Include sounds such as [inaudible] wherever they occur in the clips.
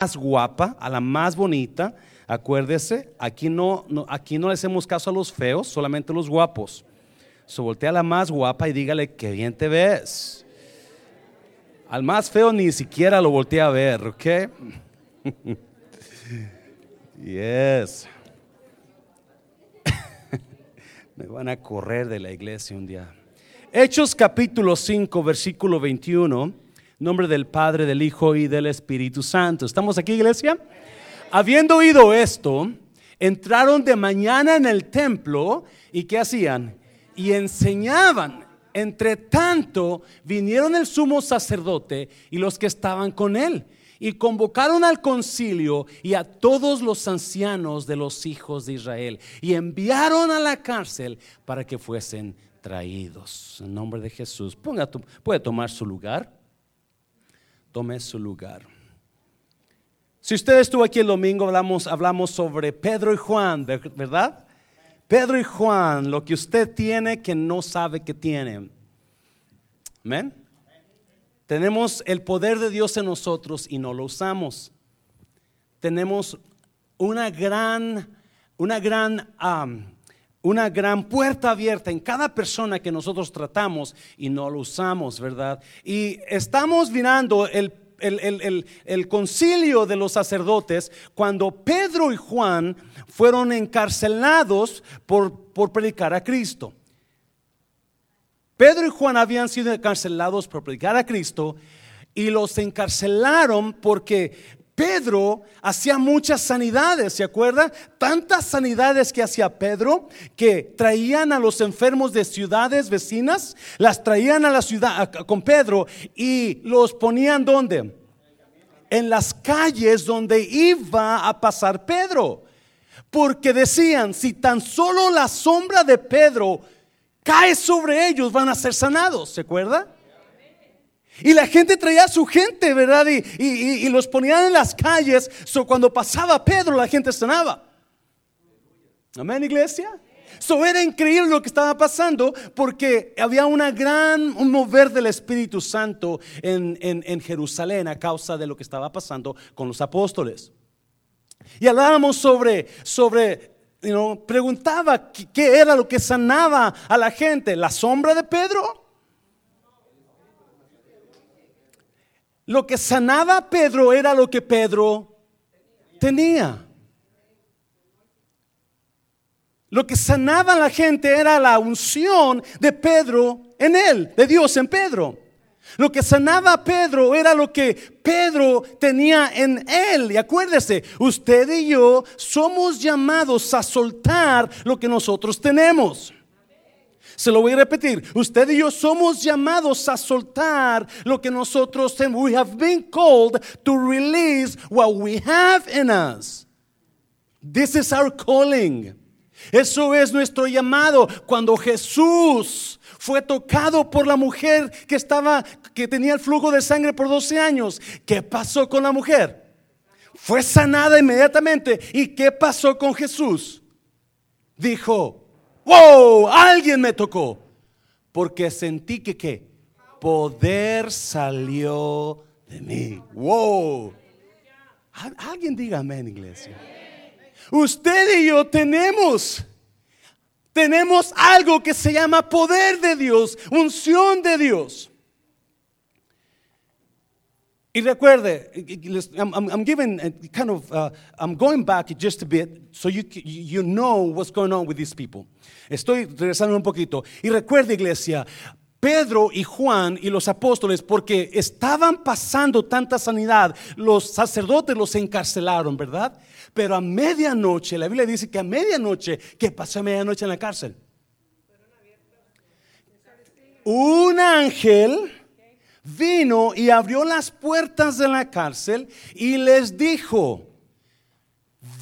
más guapa, a la más bonita. Acuérdese, aquí no, aquí no le hacemos caso a los feos, solamente a los guapos. So, voltea a la más guapa y dígale que bien te ves. Al más feo ni siquiera lo voltea a ver, ¿ok? [laughs] yes. [laughs] Me van a correr de la iglesia un día. Hechos capítulo 5, versículo 21. Nombre del Padre, del Hijo y del Espíritu Santo. ¿Estamos aquí, iglesia? Habiendo oído esto, entraron de mañana en el templo y ¿qué hacían? Y enseñaban. Entre tanto, vinieron el sumo sacerdote y los que estaban con él y convocaron al concilio y a todos los ancianos de los hijos de Israel y enviaron a la cárcel para que fuesen traídos. En nombre de Jesús, puede tomar su lugar. Tome su lugar. Si usted estuvo aquí el domingo, hablamos, hablamos sobre Pedro y Juan, ver- ¿verdad? Pedro y Juan, lo que usted tiene que no sabe que tiene. Amén. Tenemos el poder de Dios en nosotros y no lo usamos. Tenemos una gran, una gran, una gran puerta abierta en cada persona que nosotros tratamos y no lo usamos, ¿verdad? Y estamos mirando el, el- el- el- concilio de los sacerdotes cuando Pedro y Juan fueron encarcelados por, por predicar a Cristo. Pedro y Juan habían sido encarcelados por predicar a Cristo y los encarcelaron porque Pedro hacía muchas sanidades, ¿se acuerda? Tantas sanidades que hacía Pedro que traían a los enfermos de ciudades vecinas, las traían a la ciudad con Pedro y los ponían ¿dónde? En las calles donde iba a pasar Pedro. Porque decían, si tan solo la sombra de Pedro cae sobre ellos, van a ser sanados, ¿se acuerda? Y la gente traía su gente, ¿verdad? Y, y- los ponían en las calles. So cuando pasaba Pedro, la gente sanaba. Amén, iglesia. So era increíble lo que estaba pasando porque había una gran un mover del Espíritu Santo en, en- en Jerusalén a causa de lo que estaba pasando con los apóstoles. Y hablábamos sobre, sobre, you preguntaba qué era lo que sanaba a la gente, la sombra de Pedro. Lo que sanaba a Pedro era lo que Pedro tenía. Lo que sanaba a la gente era la unción de Pedro en él, de Dios en Pedro. Lo que sanaba a Pedro era lo que Pedro tenía en él. Y acuérdese, usted y yo somos llamados a soltar lo que nosotros tenemos. Se lo voy a repetir. Usted y yo somos llamados a soltar lo que nosotros tenemos. We have been called to release what we have in us. This is our calling. Eso es nuestro llamado. Cuando Jesús fue tocado por la mujer que estaba, que tenía el flujo de sangre por 12 años, ¿qué pasó con la mujer? Fue sanada inmediatamente. ¿Y qué pasó con Jesús? Dijo, wow, alguien me tocó. Porque sentí que qué? Poder salió de mí. Wow. Al- Alguien diga amén, iglesia. Usted y yo tenemos, tenemos algo que se llama poder de Dios, unción de Dios. Y recuerde, I'm, I'm- giving a kind of, uh, I'm going back just a bit so you, you know what's going on with these people. Estoy regresando un poquito. Y recuerde, iglesia, Pedro y Juan y los apóstoles, porque estaban pasando tanta sanidad, los sacerdotes los encarcelaron, ¿verdad? Pero a medianoche, la Biblia dice que a medianoche, ¿qué pasó a medianoche en la cárcel? Un ángel vino y abrió las puertas de la cárcel y les dijo,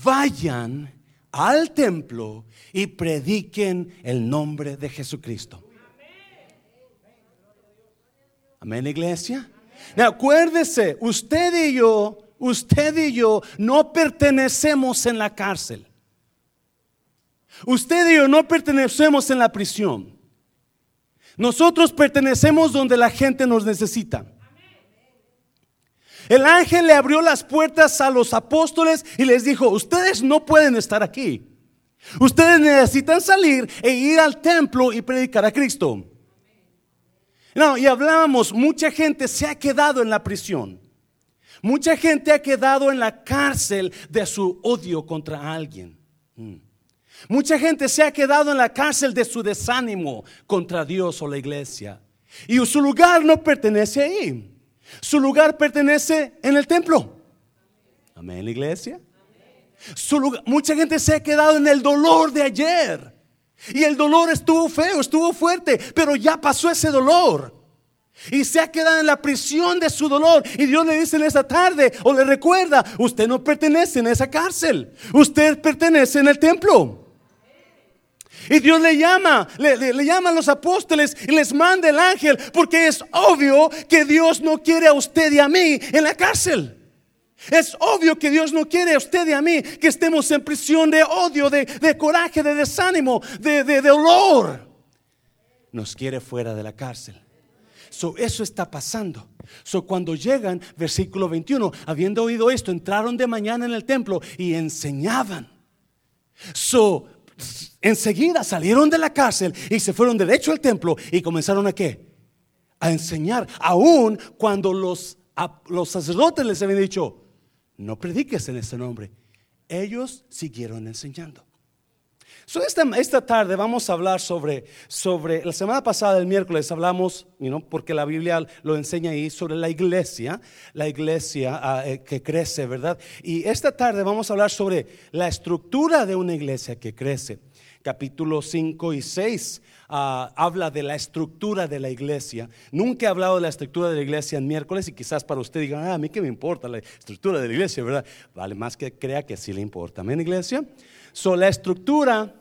vayan al templo y prediquen el nombre de Jesucristo. Amén, iglesia. Acuérdese, usted y yo, usted y yo no pertenecemos en la cárcel. Usted y yo no pertenecemos en la prisión. Nosotros pertenecemos donde la gente nos necesita. El ángel le abrió las puertas a los apóstoles y les dijo, ustedes no pueden estar aquí. Ustedes necesitan salir e ir al templo y predicar a Cristo. No, y hablábamos, mucha gente se ha quedado en la prisión. Mucha gente ha quedado en la cárcel de su odio contra alguien. Mucha gente se ha quedado en la cárcel de su desánimo contra Dios o la iglesia. Y su lugar no pertenece ahí. Su lugar pertenece en el templo. Amén, la iglesia. mucha gente se ha quedado en el dolor de ayer. Y el dolor estuvo feo, estuvo fuerte, pero ya pasó ese dolor. Y se ha quedado en la prisión de su dolor. Y Dios le dice en esa tarde, o le recuerda, usted no pertenece en esa cárcel. Usted pertenece en el templo. Y Dios le llama, le, llama a los apóstoles y les manda el ángel, porque es obvio que Dios no quiere a usted y a mí en la cárcel. Es obvio que Dios no quiere a usted y a mí que estemos en prisión de odio, de, coraje, de desánimo, de, dolor. Nos quiere fuera de la cárcel. So, eso está pasando. So, cuando llegan, versículo 21, habiendo oído esto, entraron de mañana en el templo y enseñaban. Enseguida salieron de la cárcel y se fueron derecho al templo y comenzaron a qué? A enseñar, aún cuando los, los sacerdotes les habían dicho, no prediques en este nombre. Ellos siguieron enseñando. So esta, esta, tarde vamos a hablar sobre, sobre, la semana pasada, el miércoles, hablamos, porque la Biblia lo enseña ahí, sobre la iglesia, la iglesia eh, que crece, ¿verdad? Y esta tarde vamos a hablar sobre la estructura de una iglesia que crece. Capítulo 5 y 6 ah, habla de la estructura de la iglesia. Nunca he hablado de la estructura de la iglesia en miércoles y quizás para usted diga, ah, a mí qué me importa la estructura de la iglesia, ¿verdad? Vale más que crea que sí le importa. Amén, iglesia. So, la estructura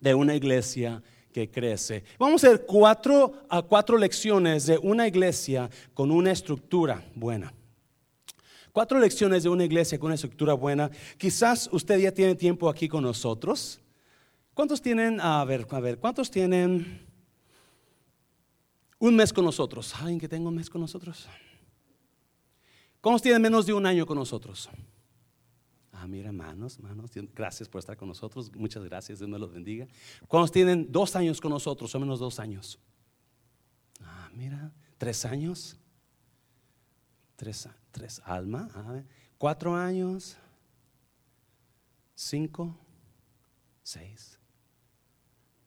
de una iglesia que crece. Vamos a ver cuatro, a cuatro lecciones de una iglesia con una estructura buena. Cuatro lecciones de una iglesia con una estructura buena. Quizás usted ya tiene tiempo aquí con nosotros. ¿Cuántos tienen, a ver, a ver, cuántos tienen un mes con nosotros? ¿Alguien que tenga un mes con nosotros? ¿Cuántos tienen menos de un año con nosotros? Ah, mira, hermanos, hermanos, gracias por estar con nosotros. Muchas gracias, Dios me los bendiga. ¿Cuántos tienen dos años con nosotros, o menos dos años? Ah, mira, tres años. Tres, tres alma. cuatro años. Cinco. Seis.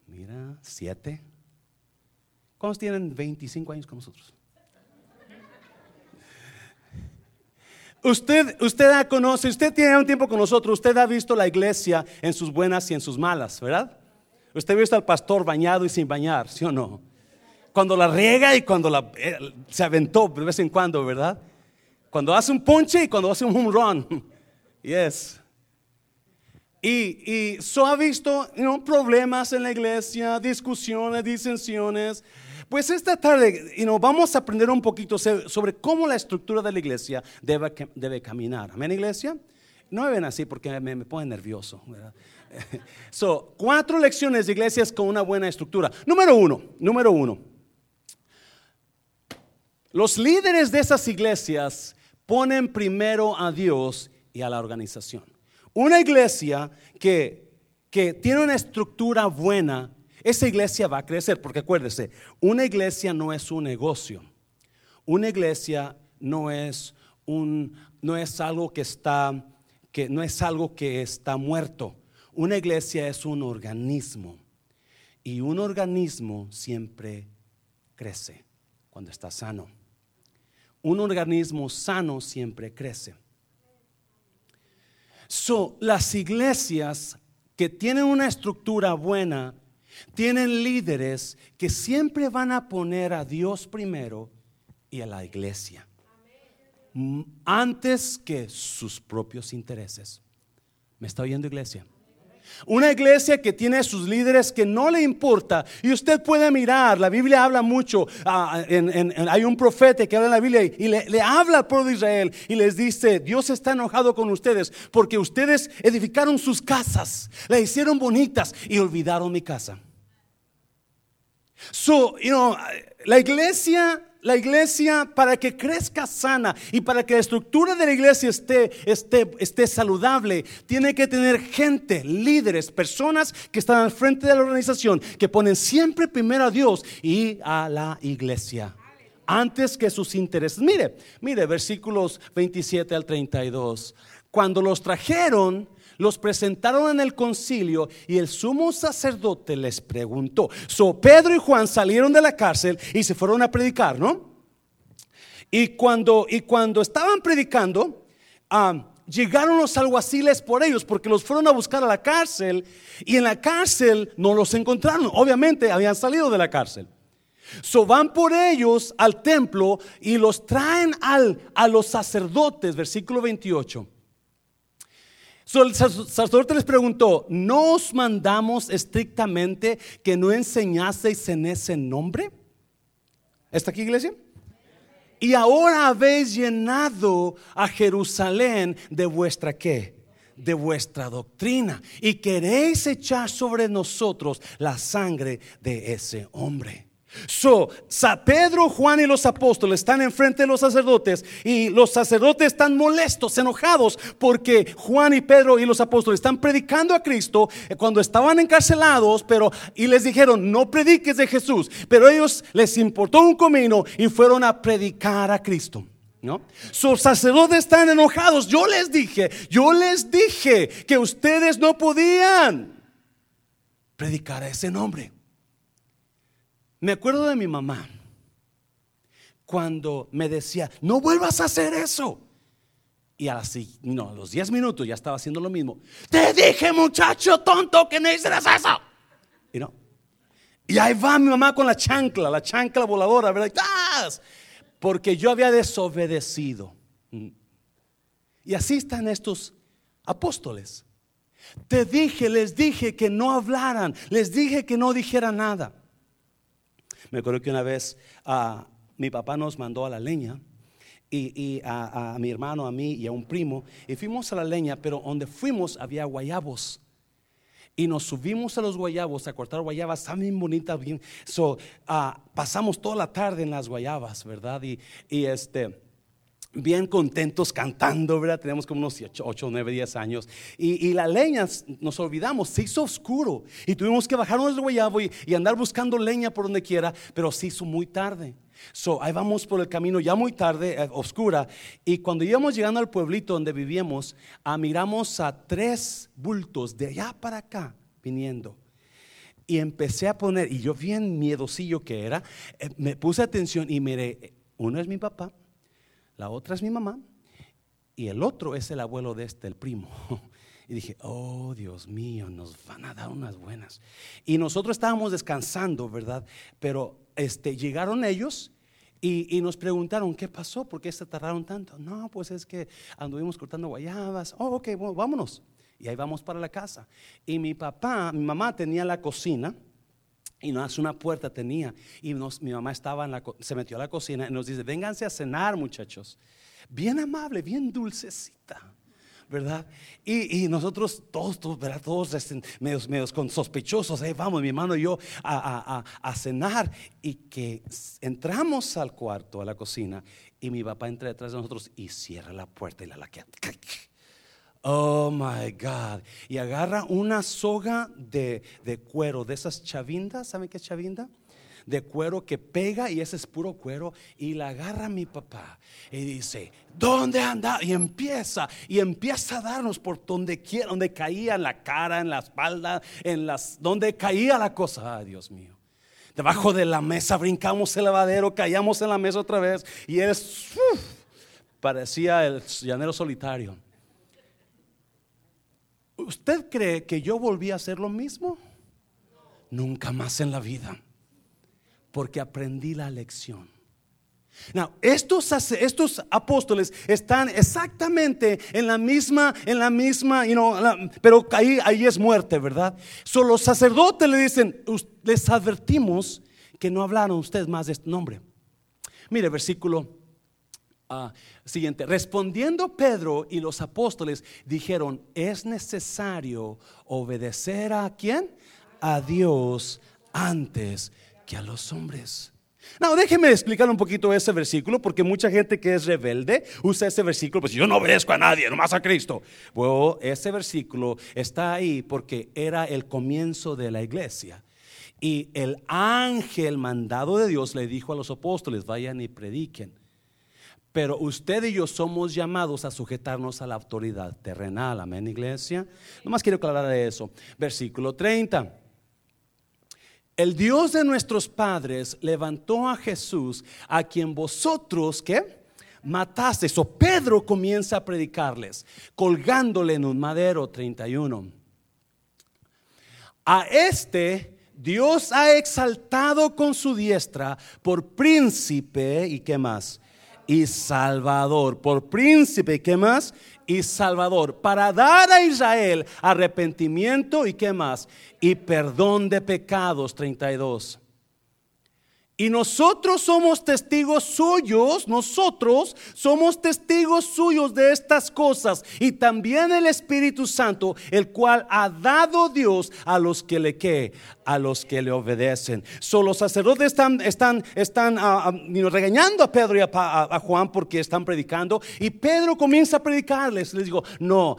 Mira, siete. ¿Cuántos tienen 25 años con nosotros? Usted, usted conoce, usted tiene un tiempo con nosotros, usted ha visto la iglesia en sus buenas y en sus malas, ¿verdad? Usted ha visto al pastor bañado y sin bañar, ¿sí o no? Cuando la riega y cuando la, eh, se aventó de vez en cuando, ¿verdad? Cuando hace un ponche y cuando hace un home run. [laughs] Yes. Y, y so ha visto problemas en la iglesia, discusiones, disensiones. Pues esta tarde y vamos a aprender un poquito sobre cómo la estructura de la iglesia debe, debe caminar. Amén, iglesia. No me ven así porque me, me pone nervioso. [laughs] so, cuatro lecciones de iglesias con una buena estructura. Número uno, número uno. Los líderes de esas iglesias ponen primero a Dios y a la organización. Una iglesia que, que tiene una estructura buena esa iglesia va a crecer, porque acuérdese, una iglesia no es un negocio. Una iglesia no es un no es algo que está que no es algo que está muerto. Una iglesia es un organismo. Y un organismo siempre crece cuando está sano. Un organismo sano siempre crece. So, las iglesias que tienen una estructura buena tienen líderes que siempre van a poner a Dios primero y a la iglesia antes que sus propios intereses. ¿Me está oyendo iglesia? Una iglesia que tiene sus líderes que no le importa. Y usted puede mirar, la Biblia habla mucho. Ah, hay un profeta que habla en la Biblia y le, le, habla al pueblo de Israel y les dice, Dios está enojado con ustedes porque ustedes edificaron sus casas, la hicieron bonitas y olvidaron mi casa. So, you know, la iglesia la iglesia, para que crezca sana y para que la estructura de la iglesia esté, esté, esté saludable, tiene que tener gente, líderes, personas que están al frente de la organización, que ponen siempre primero a Dios y a la iglesia. Antes que sus intereses. Mire, mire, versículos 27 al 32. Cuando los trajeron, los presentaron en el concilio y el sumo sacerdote les preguntó. So Pedro y Juan salieron de la cárcel y se fueron a predicar, ¿no? Y cuando, y cuando estaban predicando, llegaron los alguaciles por ellos porque los fueron a buscar a la cárcel y en la cárcel no los encontraron. Obviamente habían salido de la cárcel. So van por ellos al templo y los traen al, a los sacerdotes, versículo 28 el sacerdote les preguntó, ¿no os mandamos estrictamente que no enseñaseis en ese nombre? ¿Está aquí iglesia? Y ahora habéis llenado a Jerusalén de vuestra qué? De vuestra doctrina. Y queréis echar sobre nosotros la sangre de ese hombre. So, Pedro, Juan y los apóstoles están enfrente de los sacerdotes y los sacerdotes están molestos, enojados porque Juan y Pedro y los apóstoles están predicando a Cristo eh, cuando estaban encarcelados, pero y les dijeron, "No prediques de Jesús", pero ellos les importó un comino y fueron a predicar a Cristo. ¿No? Sus sacerdotes están enojados. Yo les dije, yo les dije que ustedes no podían predicar a ese nombre. Me acuerdo de mi mamá cuando me decía, no vuelvas a hacer eso. Y así, no, a los 10 minutos ya estaba haciendo lo mismo. Te dije, muchacho tonto, que no hicieras eso. Y no. Y ahí va mi mamá con la chancla, la chancla voladora, ¿verdad? Porque yo había desobedecido. Y así están estos apóstoles. Te dije, les dije que no hablaran, les dije que no dijeran nada. Me acuerdo que una vez ah, mi papá nos mandó a la leña y, a, mi hermano, a mí y a un primo y fuimos a la leña, pero donde fuimos había guayabos. Y nos subimos a los guayabos a cortar guayabas, estaban bien bonitas, bien. So, ah, pasamos toda la tarde en las guayabas, ¿verdad? Y este bien contentos cantando, ¿verdad? Tenemos como unos 8, 9, 10 años. Y, la leña, nos olvidamos, se hizo oscuro. Y tuvimos que bajarnos del guayabo y, andar buscando leña por donde quiera, pero se hizo muy tarde. So, ahí vamos por el camino ya muy tarde, eh, oscura. Y cuando íbamos llegando al pueblito donde vivíamos, ah, miramos a tres bultos de allá para acá viniendo. Y empecé a poner, y yo bien miedosillo que era, eh, me puse atención y miré, uno es mi papá, la otra es mi mamá y el otro es el abuelo de este, el primo. [laughs] Y dije, oh Dios mío, nos van a dar unas buenas. Y nosotros estábamos descansando, ¿verdad? Pero este, llegaron ellos y, nos preguntaron, ¿qué pasó? ¿Por qué se tardaron tanto? No, pues es que anduvimos cortando guayabas. Oh, ok, vámonos. Y ahí vamos para la casa. Y mi papá, mi mamá tenía la cocina y hace una puerta tenía. Y mi mamá estaba en la, se metió a la cocina y nos dice, vénganse a cenar muchachos. Bien amable, bien dulcecita. ¿verdad? Y, nosotros todos, todos, ¿verdad? Todos este, medios, medios con sospechosos, eh, vamos, mi hermano y yo a, a, cenar. Y que entramos al cuarto, a la cocina, y mi papá entra detrás de nosotros y cierra la puerta y la laquea. Oh my God. Y agarra una soga de, cuero, de esas chavindas. ¿Saben qué es chavinda? De cuero que pega y ese es puro cuero. Y la agarra mi papá y dice: ¿Dónde anda? Y empieza, y empieza a darnos por donde quiera, donde caía en la cara, en la espalda, en las, donde caía la cosa. Ay, Dios mío. Debajo de la mesa brincamos el lavadero, caíamos en la mesa otra vez. Y él parecía el llanero solitario. ¿Usted cree que yo volví a hacer lo mismo? Nunca más en la vida, porque aprendí la lección. Now, estos, estos apóstoles están exactamente en la misma, en la misma, you know, pero ahí, ahí es muerte, ¿verdad? Solo los sacerdotes le dicen, les advertimos que no hablaron ustedes más de este nombre. Mire, versículo Ah, siguiente, respondiendo Pedro y los apóstoles dijeron, es necesario obedecer a quién? A Dios antes que a los hombres. No, déjeme explicar un poquito ese versículo, porque mucha gente que es rebelde usa ese versículo, pues yo no obedezco a nadie, nomás a Cristo. Bueno, ese versículo está ahí porque era el comienzo de la iglesia. Y el ángel mandado de Dios le dijo a los apóstoles, vayan y prediquen. Pero usted y yo somos llamados a sujetarnos a la autoridad terrenal. Amén, iglesia. Nomás quiero aclarar eso. Versículo 30. El Dios de nuestros padres levantó a Jesús, a quien vosotros, ¿qué? Mataste. O Pedro comienza a predicarles, colgándole en un madero 31. A este Dios ha exaltado con su diestra por príncipe y qué más? Y salvador. Por príncipe y qué más? y Salvador, para dar a Israel arrepentimiento y qué más, y perdón de pecados 32. Y nosotros somos testigos suyos, nosotros somos testigos suyos de estas cosas. Y también el Espíritu Santo, el cual ha dado Dios a los que le que, a los que le obedecen. So, los sacerdotes están, están, están ah, ah, regañando a Pedro y a, a Juan porque están predicando. Y Pedro comienza a predicarles. Les digo, no,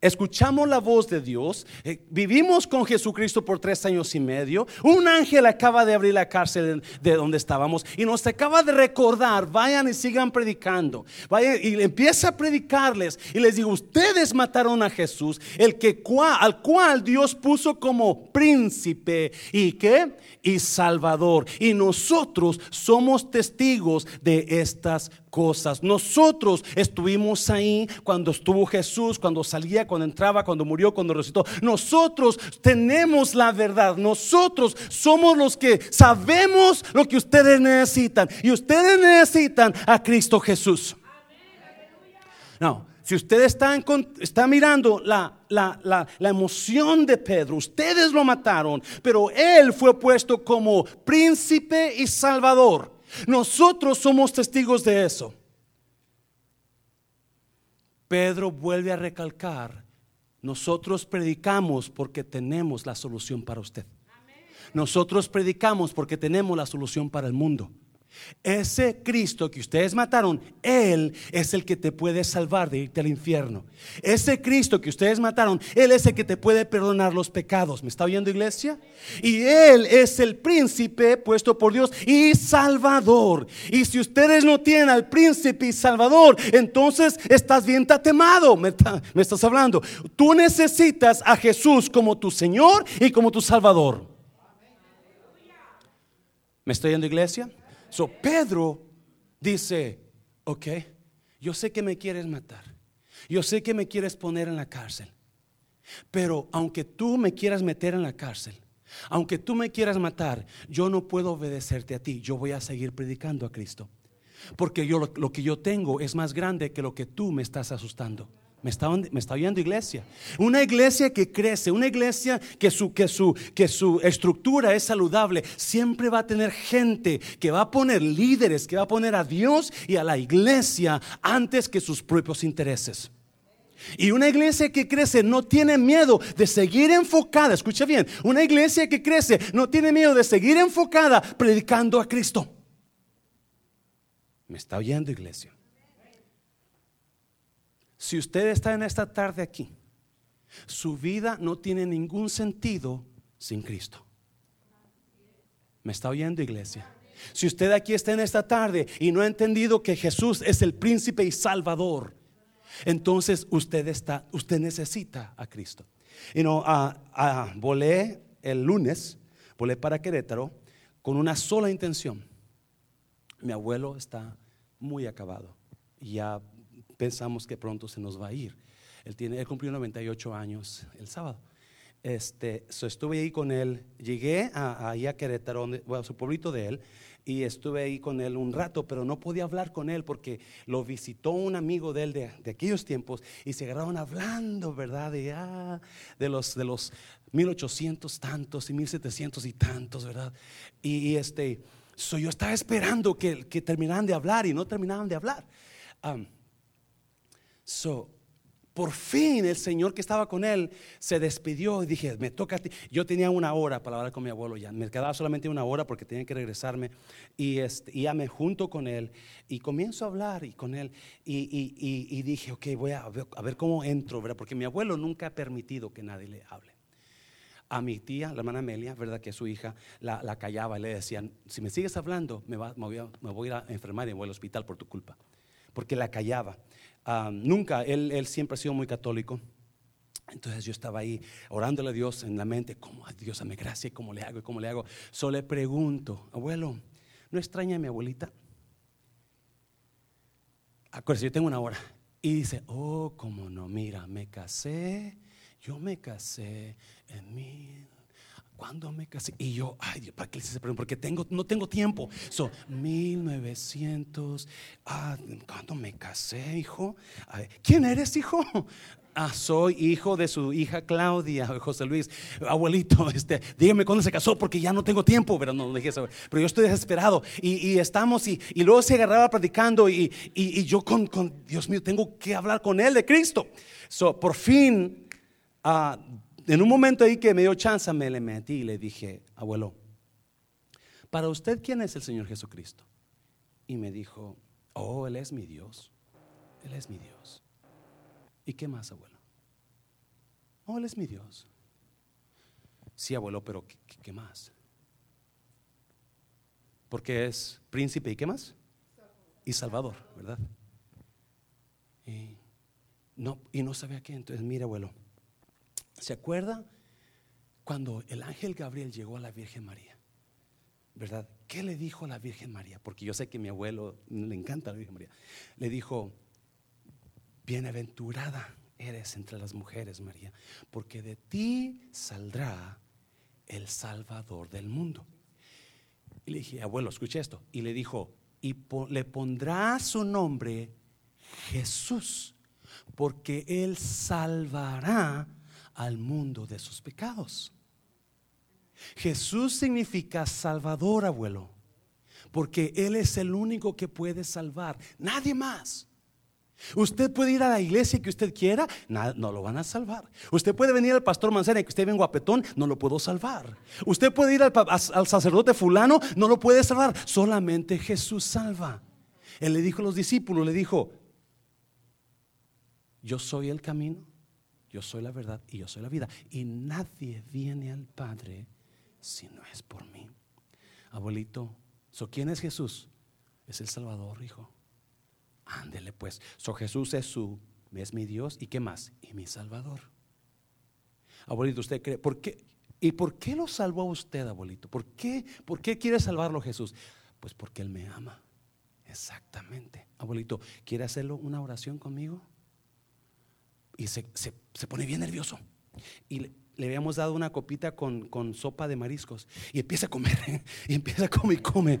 Escuchamos la voz de Dios, eh, vivimos con Jesucristo por tres años y medio. Un ángel acaba de abrir la cárcel de, donde estábamos y nos acaba de recordar, vayan y sigan predicando. Vayan y empieza a predicarles y les digo, ustedes mataron a Jesús, el que al cual Dios puso como príncipe y qué? Y salvador. Y nosotros somos testigos de estas cosas. Nosotros estuvimos ahí cuando estuvo Jesús, cuando salía, cuando entraba, cuando murió, cuando resucitó. Nosotros tenemos la verdad. Nosotros somos los que sabemos lo que ustedes necesitan. Y ustedes necesitan a Cristo Jesús. No, si usted está, está mirando la, la, la, emoción de Pedro, ustedes lo mataron, pero él fue puesto como príncipe y salvador. Nosotros somos testigos de eso. Pedro vuelve a recalcar, nosotros predicamos porque tenemos la solución para usted. Nosotros predicamos porque tenemos la solución para el mundo. Ese Cristo que ustedes mataron, Él es el que te puede salvar de irte al infierno. Ese Cristo que ustedes mataron, Él es el que te puede perdonar los pecados. ¿Me está oyendo iglesia? Y Él es el príncipe puesto por Dios y salvador. Y si ustedes no tienen al príncipe y salvador, entonces estás bien tatemado. Me, me estás hablando. Tú necesitas a Jesús como tu Señor y como tu Salvador. ¿Me estoy oyendo iglesia? So Pedro dice, ok, yo sé que me quieres matar, yo sé que me quieres poner en la cárcel, pero aunque tú me quieras meter en la cárcel, aunque tú me quieras matar, yo no puedo obedecerte a ti, yo voy a seguir predicando a Cristo, porque yo lo, lo que yo tengo es más grande que lo que tú me estás asustando. Me está, oyendo iglesia. Una iglesia que crece, una iglesia que su, que, su, que su estructura es saludable, siempre va a tener gente que va a poner líderes, que va a poner a Dios y a la iglesia antes que sus propios intereses. Y una iglesia que crece no tiene miedo de seguir enfocada, escucha bien, una iglesia que crece no tiene miedo de seguir enfocada predicando a Cristo. ¿Me está oyendo iglesia? Si usted está en esta tarde aquí, su vida no tiene ningún sentido sin Cristo. ¿Me está oyendo, iglesia? Si usted aquí está en esta tarde y no ha entendido que Jesús es el príncipe y salvador, entonces usted está, usted necesita a Cristo. Y no, volé el lunes, volé para Querétaro con una sola intención. Mi abuelo está muy acabado. Ya pensamos que pronto se nos va a ir. Él, tiene, él cumplió 98 años el sábado. Este, estuve ahí con él, llegué a, ahí a Querétaro, a su pueblito de él, y estuve ahí con él un rato, pero no podía hablar con él porque lo visitó un amigo de él de, aquellos tiempos y se agarraron hablando, ¿verdad? De, ah, de, los, de los 1800 tantos y 1700 y tantos, ¿verdad? Y, este, yo estaba esperando que, que terminaran de hablar y no terminaban de hablar. Um, So, por fin el Señor que estaba con él se despidió y dije, me toca a ti. Yo tenía una hora para hablar con mi abuelo ya, me quedaba solamente una hora porque tenía que regresarme y, este, ya me junto con él y comienzo a hablar y con él y, dije, ok, voy a ver, a ver cómo entro, ¿verdad? Porque mi abuelo nunca ha permitido que nadie le hable a mi tía, la hermana Amelia, ¿verdad? Que su hija la, callaba y le decían, si me sigues hablando, me, va, voy a, me, voy a, enfermar y me voy al hospital por tu culpa. Porque la callaba. Nunca, él, él siempre ha sido muy católico. Entonces yo estaba ahí orándole a Dios en la mente, ¿cómo Dios dame gracia? ¿Cómo le hago? ¿Cómo le hago? Solo le pregunto, abuelo, ¿no extraña a mi abuelita? Acuérdese, yo tengo una hora. Y dice, oh, cómo no, mira, me casé yo me casé en mil. ¿Cuándo me casé? Y yo, ay Dios, ¿para qué se pregunta? Porque tengo, no tengo tiempo. Son 1900. Ah, ¿cuándo me casé, hijo? ¿Quién eres, hijo? Ah, soy hijo de su hija Claudia, José Luis. Abuelito, [laughs] este, dígame cuándo se casó porque ya no tengo tiempo, pero no dije eso. Pero yo estoy desesperado. Y, estamos, y, luego se agarraba platicando. Y, yo con, con, Dios mío, tengo que hablar con él de Cristo. So, por fin Ah, en un momento ahí que me dio chance, me le metí y le dije, abuelo, para usted, ¿quién es el Señor Jesucristo? Y me dijo, oh, Él es mi Dios. Él es mi Dios. ¿Y qué más, abuelo? Oh, Él es mi Dios. Sí, abuelo, pero ¿qué, más? Porque es príncipe y qué más? Y salvador, ¿verdad? Y no, y no sabía qué. Entonces, mire, abuelo, ¿Se acuerda cuando el ángel Gabriel llegó a la Virgen María? ¿Verdad? ¿Qué le dijo a la Virgen María? Porque yo sé que mi abuelo le encanta a la Virgen María. Le dijo, bienaventurada eres entre las mujeres, María, porque de ti saldrá el Salvador del mundo. Y le dije, abuelo, escuche esto. Y le dijo, y le pondrá su nombre Jesús, porque él salvará al mundo de sus pecados. Jesús significa salvador, abuelo, porque Él es el único que puede salvar, nadie más. Usted puede ir a la iglesia que usted quiera, no, lo van a salvar. Usted puede venir al pastor Mancera y que usted venga guapetón, no lo puedo salvar. Usted puede ir al, al sacerdote fulano, no lo puede salvar. Solamente Jesús salva. Él le dijo a los discípulos, le dijo, yo soy el camino, yo soy la verdad y yo soy la vida. Y nadie viene al Padre si no es por mí. Abuelito, ¿so quién es Jesús? Es el Salvador, hijo. Ándele pues. So Jesús es su, es mi Dios y qué más? Y mi Salvador. Abuelito, ¿usted cree? ¿Por qué? ¿Y por qué lo salvó a usted, abuelito? ¿Por qué? ¿Por qué quiere salvarlo Jesús? Pues porque Él me ama. Exactamente. Abuelito, ¿quiere hacerlo una oración conmigo? Y se, pone bien nervioso. Y le, habíamos dado una copita con, sopa de mariscos y empieza a comer, [laughs] y empieza a comer y come.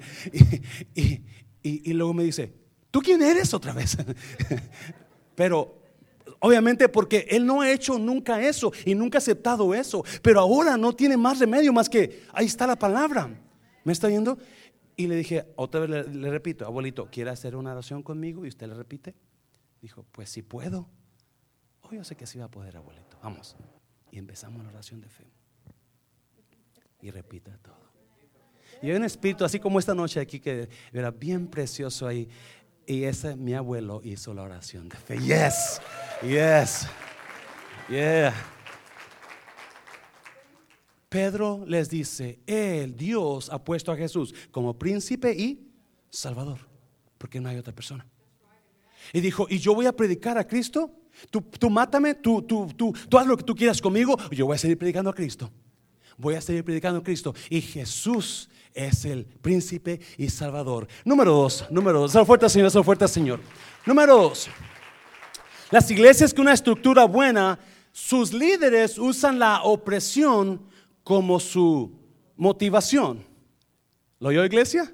Y, luego me dice, ¿tú quién eres otra vez? [laughs] Pero Obviamente porque él no ha hecho nunca eso y nunca ha aceptado eso. Pero ahora no tiene más remedio más que ahí está la palabra. ¿Me está viendo? Y le dije, otra vez le, le repito, abuelito, ¿quiere hacer una oración conmigo? Y usted le repite. Dijo, pues sí puedo yo sé que sí va a poder, abuelito. Vamos. Y empezamos la oración de fe. Y repita todo. Y hay un espíritu, así como esta noche aquí, que era bien precioso ahí. Y ese mi abuelo hizo la oración de fe. Yes, yes, yeah. Pedro les dice, el Dios ha puesto a Jesús como príncipe y salvador, porque no hay otra persona. Y dijo, y yo voy a predicar a Cristo Tú, mátame, tú, tú, tú, tú haz lo que tú quieras conmigo, yo voy a seguir predicando a Cristo. Voy a seguir predicando a Cristo. Y Jesús es el príncipe y salvador. Número dos, número dos. Sal fuerte, Señor, sal fuerte, Señor. Número dos. Las iglesias con una estructura buena, sus líderes usan la opresión como su motivación. ¿Lo oyó, iglesia?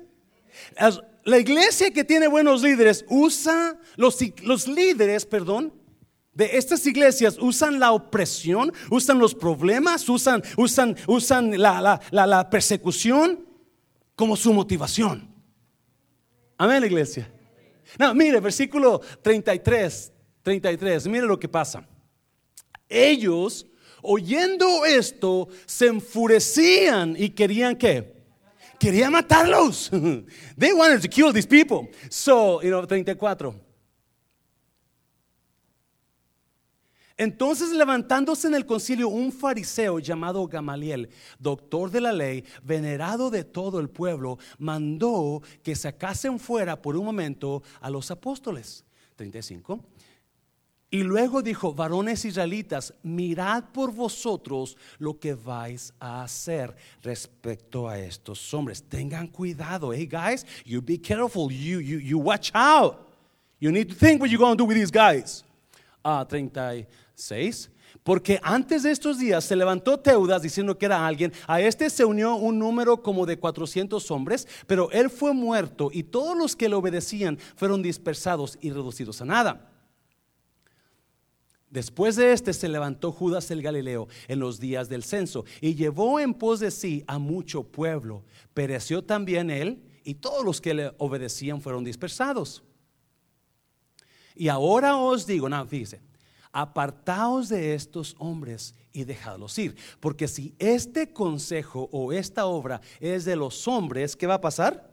La iglesia que tiene buenos líderes usa, los, los líderes, perdón, de estas iglesias usan la opresión, usan los problemas, usan, usan, usan la, persecución como su motivación. Amén, iglesia. No, mire, versículo 33, 33, mire lo que pasa. Ellos, oyendo esto, se enfurecían y querían que querían matarlos. [laughs] They wanted to kill these people. So, you know, 34. Entonces levantándose en el concilio un fariseo llamado Gamaliel, doctor de la ley, venerado de todo el pueblo, mandó que sacasen fuera por un momento a los apóstoles. 35. Y luego dijo, varones israelitas, mirad por vosotros lo que vais a hacer respecto a estos hombres. Tengan cuidado, hey guys, you be careful, you, you, you watch out. You need to think what you're going to do with these guys. Ah, 36. Porque antes de estos días se levantó Teudas diciendo que era alguien. A este se unió un número como de 400 hombres, pero él fue muerto y todos los que le obedecían fueron dispersados y reducidos a nada. Después de este se levantó Judas el Galileo en los días del censo y llevó en pos de sí a mucho pueblo. Pereció también él y todos los que le obedecían fueron dispersados. Y ahora os digo, no, fíjese, apartaos de estos hombres y dejadlos ir. Porque si este consejo o esta obra es de los hombres, ¿qué va a pasar?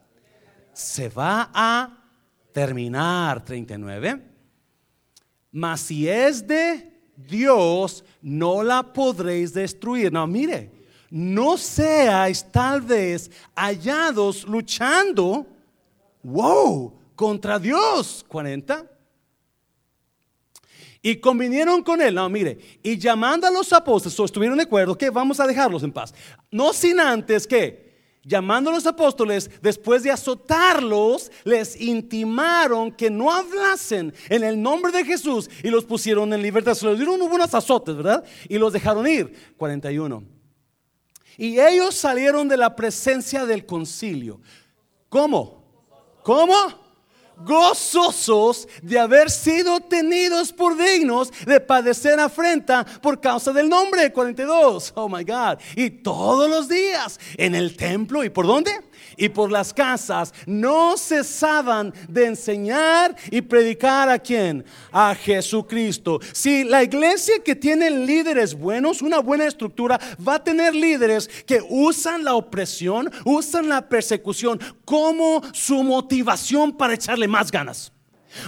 Se va a terminar 39. Mas si es de Dios, no la podréis destruir. No, mire, no seáis tal vez hallados luchando, wow, contra Dios. 40 y convinieron con él, no, mire, y llamando a los apóstoles, estuvieron de acuerdo que vamos a dejarlos en paz. No sin antes que, llamando a los apóstoles, después de azotarlos, les intimaron que no hablasen en el nombre de Jesús y los pusieron en libertad. Se los dieron unos azotes, ¿verdad? Y los dejaron ir. 41. Y ellos salieron de la presencia del concilio. ¿Cómo? ¿Cómo? Gozosos de haber sido tenidos por dignos de padecer afrenta por causa del nombre 42. Oh my God. Y todos los días en el templo. ¿Y por dónde? y por las casas no cesaban de enseñar y predicar a quién? A Jesucristo. Si la iglesia que tiene líderes buenos, una buena estructura, va a tener líderes que usan la opresión, usan la persecución como su motivación para echarle más ganas.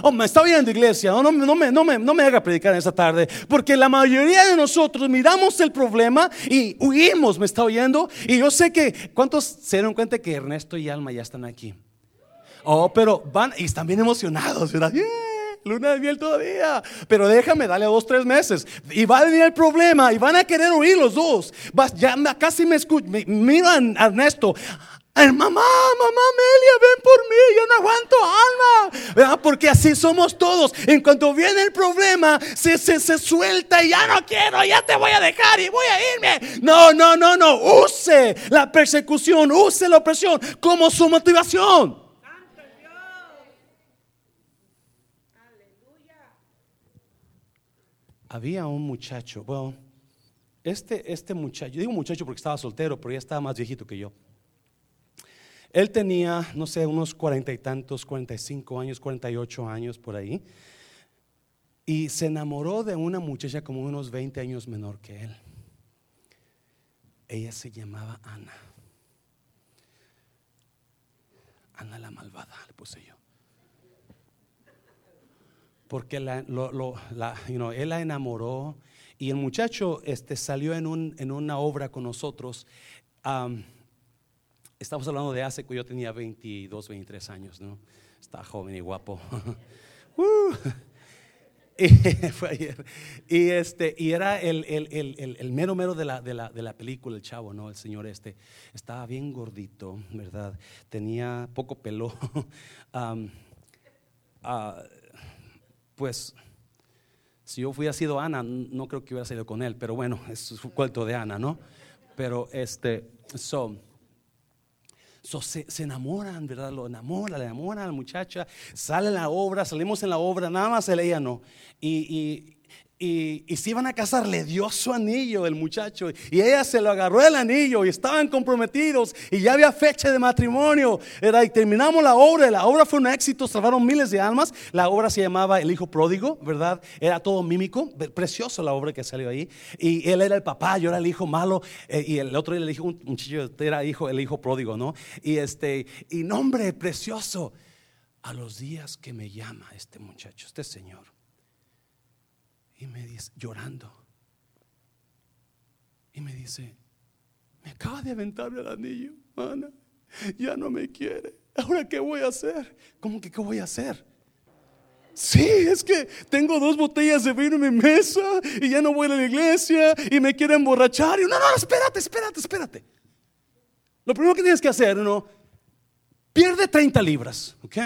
Oh, me está oyendo iglesia, no, no, me, no, me, no me haga predicar en esta tarde, porque la mayoría de nosotros miramos el problema y huimos, me está oyendo. Y yo sé que, ¿cuántos se dieron cuenta que Ernesto y Alma ya están aquí? Oh, pero van y están bien emocionados, ¿verdad? luna de miel todavía. Pero déjame, dale dos, tres meses. Y va a venir el problema y van a querer oír los dos. ya casi me escuchan, miro a Ernesto mamá, mamá Amelia, ven por mí, yo no aguanto alma. Porque así somos todos. En cuanto viene el problema, se, se, se suelta y ya no quiero, ya te voy a dejar y voy a irme. No, no, no, no. Use la persecución, use la opresión como su motivación. Había un muchacho, bueno, este, este muchacho, digo muchacho porque estaba soltero, pero ya estaba más viejito que yo. Él tenía, no sé, unos cuarenta y tantos, cuarenta y cinco años, cuarenta y ocho años por ahí. Y se enamoró de una muchacha como unos 20 años menor que él. Ella se llamaba Ana. Ana la malvada, le puse yo. Porque la, él la enamoró y el muchacho este, salió en, un, en una obra con nosotros. Estamos hablando de hace que yo tenía 22, 23 años, ¿no? Estaba joven y guapo. [laughs] Uh. [laughs] y, fue ayer. Y, este, y era el, mero mero de la, de, la, de la, película, el chavo, ¿no? El señor este. Estaba bien gordito, ¿verdad? Tenía poco pelo. [laughs] Ah, pues, si yo hubiera sido Ana, no creo que hubiera salido con él, pero bueno, es su cuento de Ana, ¿no? Pero este, so se, enamoran, ¿verdad? Lo enamora, le enamoran a la muchacha, sale en la obra, salimos en la obra, nada más ella no. Y, y, y, se iban a casar, le dio su anillo el muchacho y ella se lo agarró el anillo y estaban comprometidos y ya había fecha de matrimonio. Era, y terminamos la obra, la obra fue un éxito, salvaron miles de almas. La obra se llamaba El Hijo Pródigo, ¿verdad? Era todo mímico, precioso la obra que salió ahí. Y él era el papá, yo era el hijo malo eh, y el otro era el hijo, un muchacho era hijo, el hijo pródigo, ¿no? Y este, y nombre precioso. A los días que me llama este muchacho, este señor y me dice, llorando. Y me dice, me acaba de aventar el anillo, Ana. Ya no me quiere. Ahora, ¿qué voy a hacer? ¿Cómo que qué voy a hacer? Sí, es que tengo dos botellas de vino en mi mesa y ya no voy a la iglesia y me quiere emborrachar. Y no, no, espérate, espérate, espérate. Lo primero que tienes que hacer, ¿no? Pierde 30 libras, ¿ok?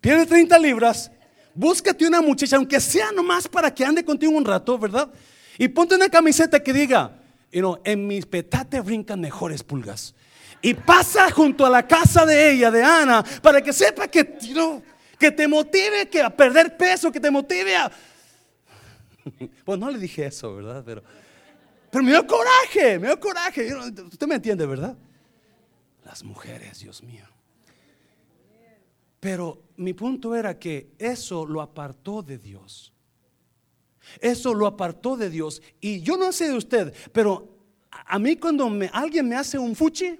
Pierde 30 libras Búscate una muchacha, aunque sea nomás para que ande contigo un rato, ¿verdad? Y ponte una camiseta que diga, you en mis petates brincan mejores pulgas. Y pasa junto a la casa de ella, de Ana, para que sepa que, que te motive que a perder peso, que te motive a... [laughs] Pues no le dije eso, ¿verdad? Pero, pero me dio coraje, me dio coraje. Usted me entiende, ¿verdad? Las mujeres, Dios mío. Pero mi punto era que eso lo apartó de Dios. Eso lo apartó de Dios. Y yo no sé de usted, pero a mí cuando alguien me hace un fuchi,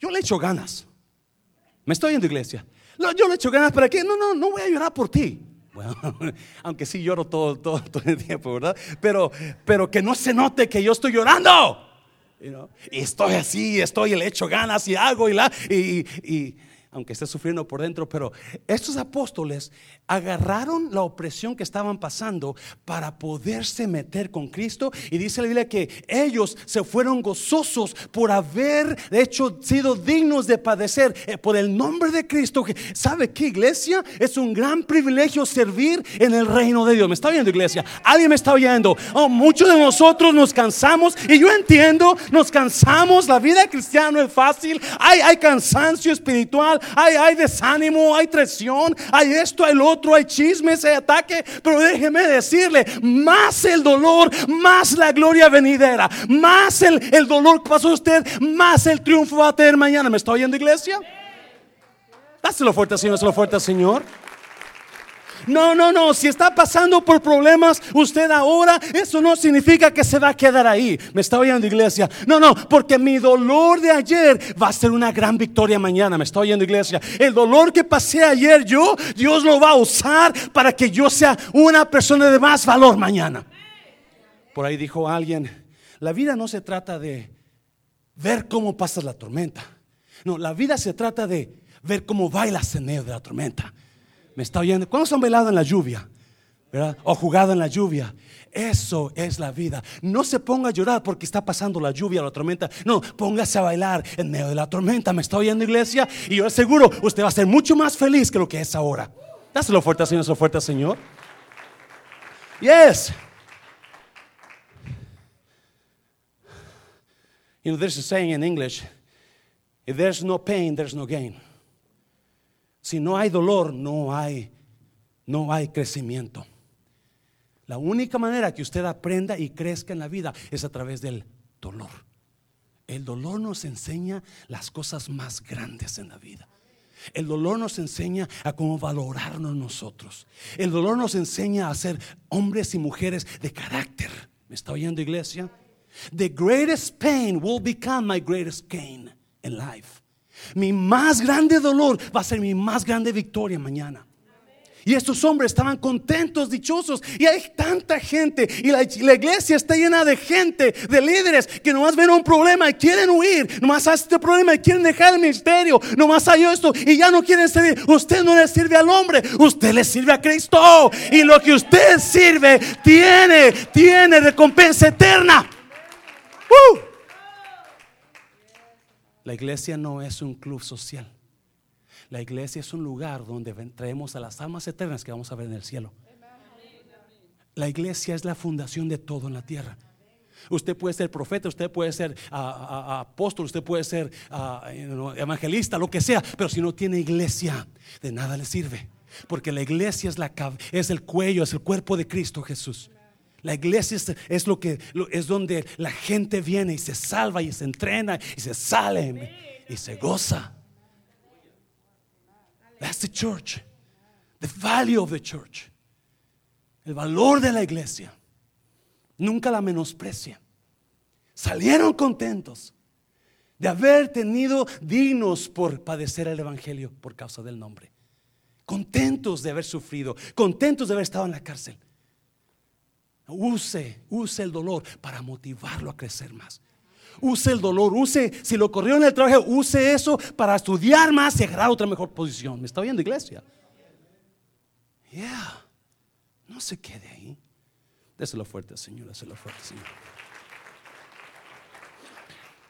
yo le echo ganas. Me estoy en iglesia. Yo le echo ganas para que, no, no, no voy a llorar por ti. [laughs] Bueno, aunque sí lloro todo, todo, el tiempo, ¿verdad? Pero, pero que no se note que yo estoy llorando. Y estoy así, estoy, le echo ganas y hago y la, y, y aunque esté sufriendo por dentro, pero estos apóstoles agarraron la opresión que estaban pasando para poderse meter con Cristo. Y dice la Biblia que ellos se fueron gozosos por haber hecho sido dignos de padecer eh, por el nombre de Cristo. ¿Sabe qué iglesia? Es un gran privilegio servir en el reino de Dios. ¿Me está viendo iglesia? ¿Alguien me está oyendo? Oh, muchos de nosotros nos cansamos y yo entiendo, nos cansamos. La vida cristiana no es fácil. Hay, hay cansancio espiritual, hay, hay desánimo, hay traición, hay esto, hay lo otro, hay chismes, hay ataque. Pero déjeme decirle, más el dolor, más la gloria venidera, más el, el dolor que pasó usted, más el triunfo va a tener mañana. ¿Me está oyendo, iglesia? Dáselo fuerte, Señor, dáselo fuerte, Señor. No, no, no. Si está pasando por problemas usted ahora, eso no significa que se va a quedar ahí. Me está oyendo iglesia. No, no, porque mi dolor de ayer va a ser una gran victoria mañana. Me está oyendo iglesia. El dolor que pasé ayer yo, Dios lo va a usar para que yo sea una persona de más valor mañana. Por ahí dijo alguien, la vida no se trata de ver cómo pasa la tormenta. No, la vida se trata de ver cómo bailas en medio de la tormenta. ¿Me está oyendo? ¿Cuántos han bailado en la lluvia? ¿verdad? O jugado en la lluvia. Eso es la vida. No se ponga a llorar porque está pasando la lluvia la tormenta. No, póngase a bailar en medio de la tormenta. ¿Me está oyendo, iglesia? Y yo aseguro, usted va a ser mucho más feliz que lo que es ahora. Dáselo fuerte, Señor, dáselo fuerte, Señor. Yes. You know, there's a saying in English if there's no pain, there's no gain. Si no hay dolor, no hay, no hay crecimiento. La única manera que usted aprenda y crezca en la vida es a través del dolor. El dolor nos enseña las cosas más grandes en la vida. El dolor nos enseña a cómo valorarnos nosotros. El dolor nos enseña a ser hombres y mujeres de carácter. ¿Me está oyendo iglesia? The greatest pain will become my greatest gain in life. Mi más grande dolor va a ser mi más grande victoria mañana. Y estos hombres estaban contentos, dichosos. Y hay tanta gente. Y la, iglesia está llena de gente, de líderes, que nomás ven un problema y quieren huir. Nomás hay este problema y quieren dejar el ministerio. Nomás hay esto y ya no quieren servir. Usted no le sirve al hombre, usted le sirve a Cristo. Y lo que usted sirve tiene, tiene recompensa eterna. ¡Uh! La iglesia no es un club social. La iglesia es un lugar donde traemos a las almas eternas que vamos a ver en el cielo. La iglesia es la fundación de todo en la tierra. Usted puede ser profeta, usted puede ser apóstol, usted puede ser evangelista, lo que sea, pero si no tiene iglesia, de nada le sirve. Porque la iglesia es, la, es el cuello, es el cuerpo de Cristo Jesús. La iglesia es, es lo que es donde la gente viene y se salva y se entrena y se sale y se goza. That's the church. The value of the church. El valor de la iglesia. Nunca la menosprecia. Salieron contentos de haber tenido dignos por padecer el evangelio por causa del nombre. Contentos de haber sufrido, contentos de haber estado en la cárcel. Use, use el dolor para motivarlo a crecer más. Use el dolor, use, si lo corrió en el trabajo, use eso para estudiar más y agarrar otra mejor posición. ¿Me está oyendo, iglesia? Yeah. No se quede ahí. Déselo fuerte, Señor, déselo fuerte, Señor.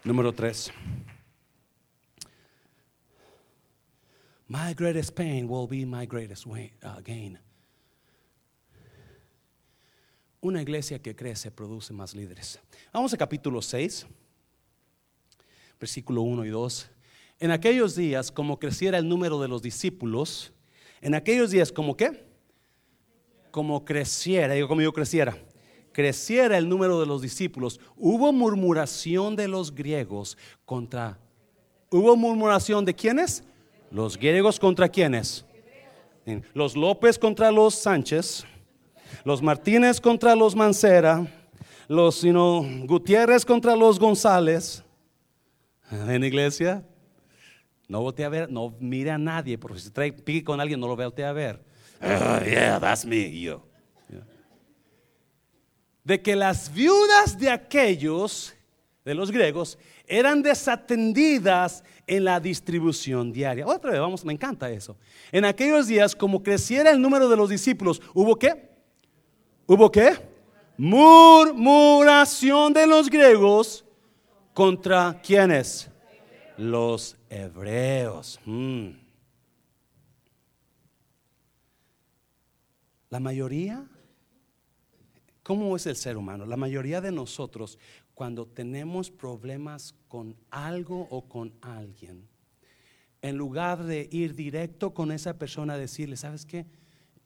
Número tres. My greatest pain will be my greatest uh, gain. Una iglesia que crece produce más líderes. Vamos a capítulo 6, versículo 1 y 2. En aquellos días, como creciera el número de los discípulos, en aquellos días, como qué? Como creciera, digo como yo creciera, creciera el número de los discípulos, hubo murmuración de los griegos contra, hubo murmuración de quiénes? Los griegos contra quiénes? Los López contra los Sánchez, los Martínez contra los Mancera, los know, Gutiérrez contra los González. [laughs] En iglesia, no voltea a ver, no mire a nadie, porque si trae pique con alguien, no lo voltea a ver. Ah, [laughs] yeah, that's me, yo. De que las viudas de aquellos, de los griegos, eran desatendidas en la distribución diaria. Otra vez, vamos, me encanta eso. En aquellos días, como creciera el número de los discípulos, ¿hubo qué? ¿Hubo qué? Murmuración de los griegos contra quiénes? Los hebreos. Mm. La mayoría, ¿cómo es el ser humano? La mayoría de nosotros, cuando tenemos problemas con algo o con alguien, en lugar de ir directo con esa persona a decirle, ¿sabes qué?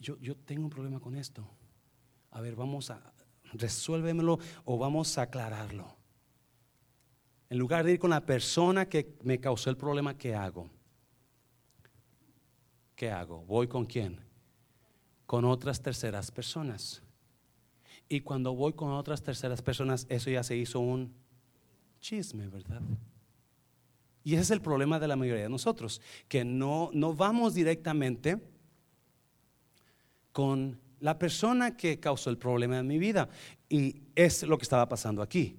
Yo, yo tengo un problema con esto. A ver, vamos a resuélvemelo o vamos a aclararlo. En lugar de ir con la persona que me causó el problema, ¿qué hago? ¿Qué hago? ¿Voy con quién? Con otras terceras personas. Y cuando voy con otras terceras personas, eso ya se hizo un chisme, ¿verdad? Y ese es el problema de la mayoría de nosotros, que no, no vamos directamente con la persona que causó el problema en mi vida. Y es lo que estaba pasando aquí.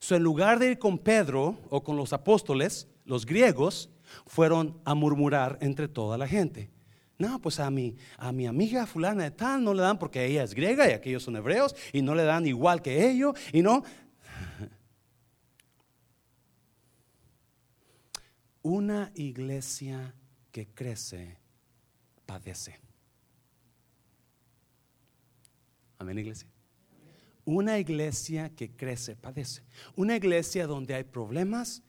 So, en lugar de ir con Pedro o con los apóstoles, los griegos fueron a murmurar entre toda la gente. No, pues a mi, a mi amiga fulana de tal no le dan porque ella es griega y aquellos son hebreos y no le dan igual que ellos y no. [laughs] Una iglesia que crece padece. Amén, iglesia. Una iglesia que crece padece. Una iglesia donde hay problemas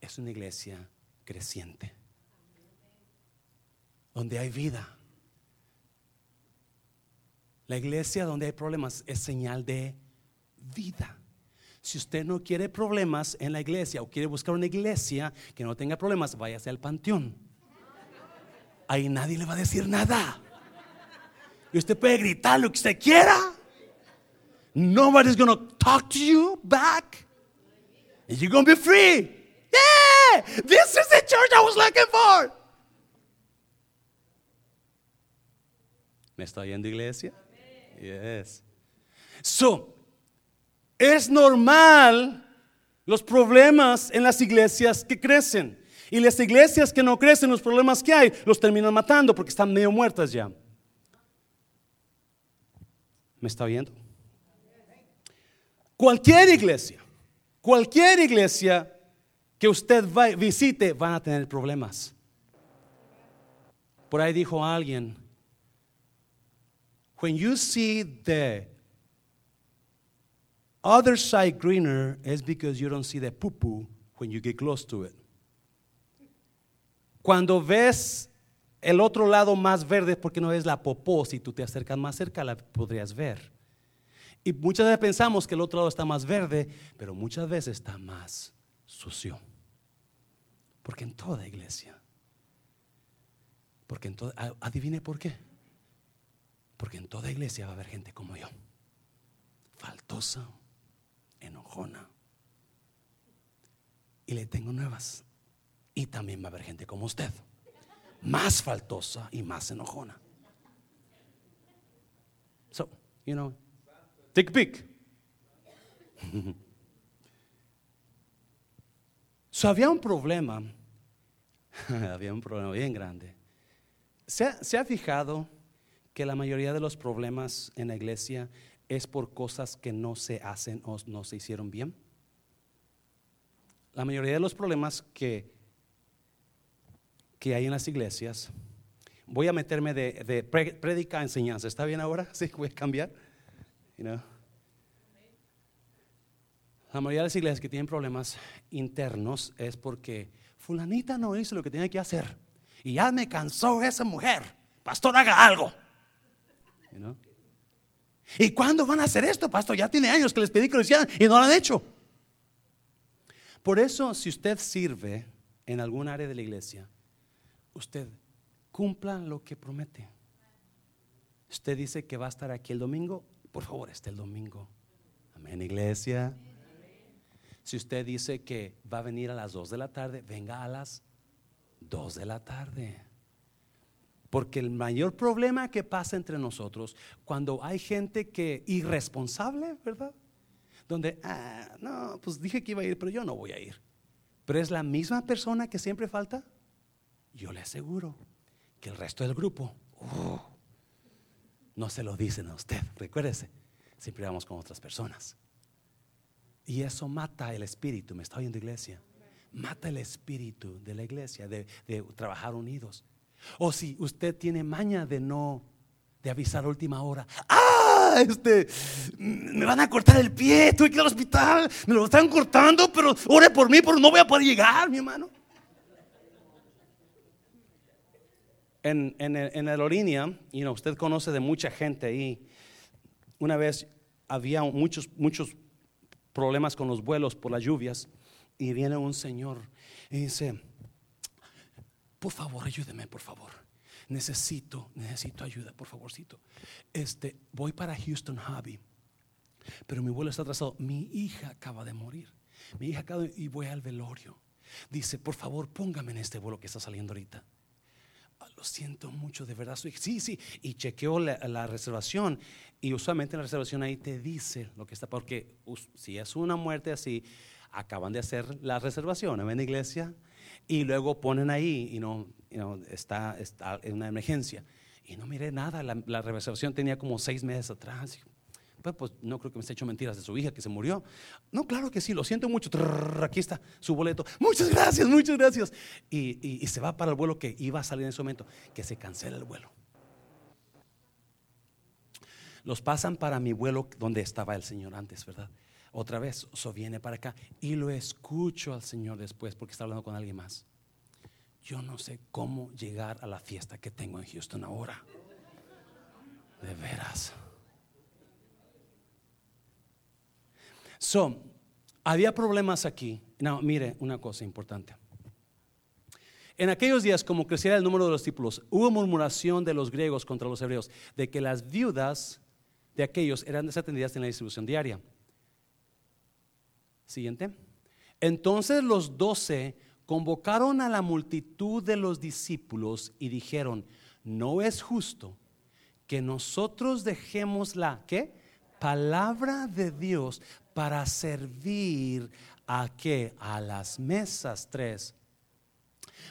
es una iglesia creciente. Donde hay vida. La iglesia donde hay problemas es señal de vida. Si usted no quiere problemas en la iglesia o quiere buscar una iglesia que no tenga problemas, váyase al panteón. Ahí nadie le va a decir nada. Y usted puede gritar lo que usted quiera. Nobody's going to talk to you back. And you're going to be free. Yeah, this is the church I was looking for. ¿Me está oyendo, iglesia? Yes. So, es normal los problemas en las iglesias que crecen. Y las iglesias que no crecen, los problemas que hay, los terminan matando porque están medio muertas ya. ¿Me está oyendo? Cualquier iglesia, cualquier iglesia que usted visite van a tener problemas. Por ahí dijo alguien, when you see the other side greener, it's because you don't see the poo when you get close to it. Cuando ves el otro lado más verde, porque no ves la popó, si tú te acercas más cerca la podrías ver. Y muchas veces pensamos que el otro lado está más verde, pero muchas veces está más sucio. Porque en toda iglesia, porque en toda, adivine por qué. Porque en toda iglesia va a haber gente como yo, faltosa, enojona. Y le tengo nuevas. Y también va a haber gente como usted, más faltosa y más enojona. So, you know, take a peek. [laughs] so, había un problema, [laughs] había un problema bien grande. ¿Se ha, ¿Se ha, fijado que la mayoría de los problemas en la iglesia es por cosas que no se hacen o no se hicieron bien? La mayoría de los problemas que, que hay en las iglesias, voy a meterme de, de prédica a enseñanza. ¿Está bien ahora? [laughs] Sí, voy a cambiar. La mayoría de las iglesias que tienen problemas internos es porque fulanita no hizo lo que tenía que hacer. Y ya me cansó esa mujer. Pastor, haga algo. ¿Y cuándo van a hacer esto, pastor? Ya tiene años que les pedí que lo hicieran y no lo han hecho. Por eso, si usted sirve en algún área de la iglesia, usted cumpla lo que promete. Usted dice que va a estar aquí el domingo, por favor, esté el domingo. Amén, iglesia. Si usted dice que va a venir a las 2 de la tarde, venga a las 2 de la tarde. Porque el mayor problema que pasa entre nosotros, cuando hay gente que irresponsable, ¿verdad? donde, ah, no, pues dije que iba a ir, pero yo no voy a ir. Pero es la misma persona que siempre falta. Yo le aseguro que el resto del grupo, uh, no se lo dicen a usted, recuérdese, siempre vamos con otras personas. Y eso mata el espíritu, me está oyendo iglesia, mata el espíritu de la iglesia, de, de trabajar unidos. O si usted tiene maña de no, de avisar a última hora, ¡ah! este, me van a cortar el pie, tuve que ir al hospital, me lo están cortando, pero ore por mí, pero no voy a poder llegar, mi hermano. En, en, en aerolínea, y usted conoce de mucha gente ahí. Una vez había muchos, muchos problemas con los vuelos por las lluvias, y viene un señor y dice, por favor, ayúdeme, por favor necesito, necesito ayuda, por favorcito. Este, voy para Houston Hobby, pero mi vuelo está atrasado. Mi hija acaba de morir. Mi hija acaba de, y voy al velorio. Dice, por favor, póngame en este vuelo que está saliendo ahorita. Lo siento mucho, de verdad. Soy, sí, sí. Y chequeó la, reservación. Y usualmente en la reservación ahí te dice lo que está. Porque si es una muerte así, acaban de hacer la reservación. ¿En la iglesia? Y luego ponen ahí y no, está, está, en una emergencia. Y no miré nada, la, la reservación tenía como seis meses atrás. Pues, no creo que me esté hecho mentiras de su hija que se murió. No, claro que sí, lo siento mucho. aquí está su boleto. Muchas gracias, muchas gracias. Y, y, se va para el vuelo que iba a salir en ese momento. Que se cancela el vuelo. Los pasan para mi vuelo donde estaba el Señor antes, ¿verdad? Otra vez, eso viene para acá. Y lo escucho al Señor después porque está hablando con alguien más yo no sé cómo llegar a la fiesta que tengo en Houston ahora. De veras. So, había problemas aquí. No, mire una cosa importante. En aquellos días, como creciera el número de los discípulos, hubo murmuración de los griegos contra los hebreos de que las viudas de aquellos eran desatendidas en la distribución diaria. Siguiente. Entonces los doce convocaron a la multitud de los discípulos y dijeron, no es justo que nosotros dejemos la ¿qué? palabra de Dios para servir a qué? A las mesas tres.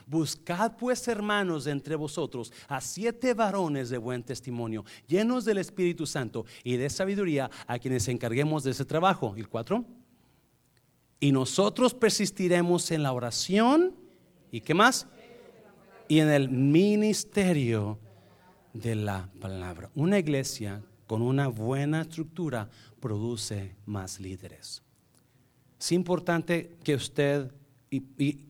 Buscad pues, hermanos, entre vosotros a siete varones de buen testimonio, llenos del Espíritu Santo y de sabiduría, a quienes encarguemos de ese trabajo. ¿Y cuatro? Y nosotros persistiremos en la oración. ¿Y qué más? Y en el ministerio de la palabra. Una iglesia con una buena estructura produce más líderes. Es importante que usted, y,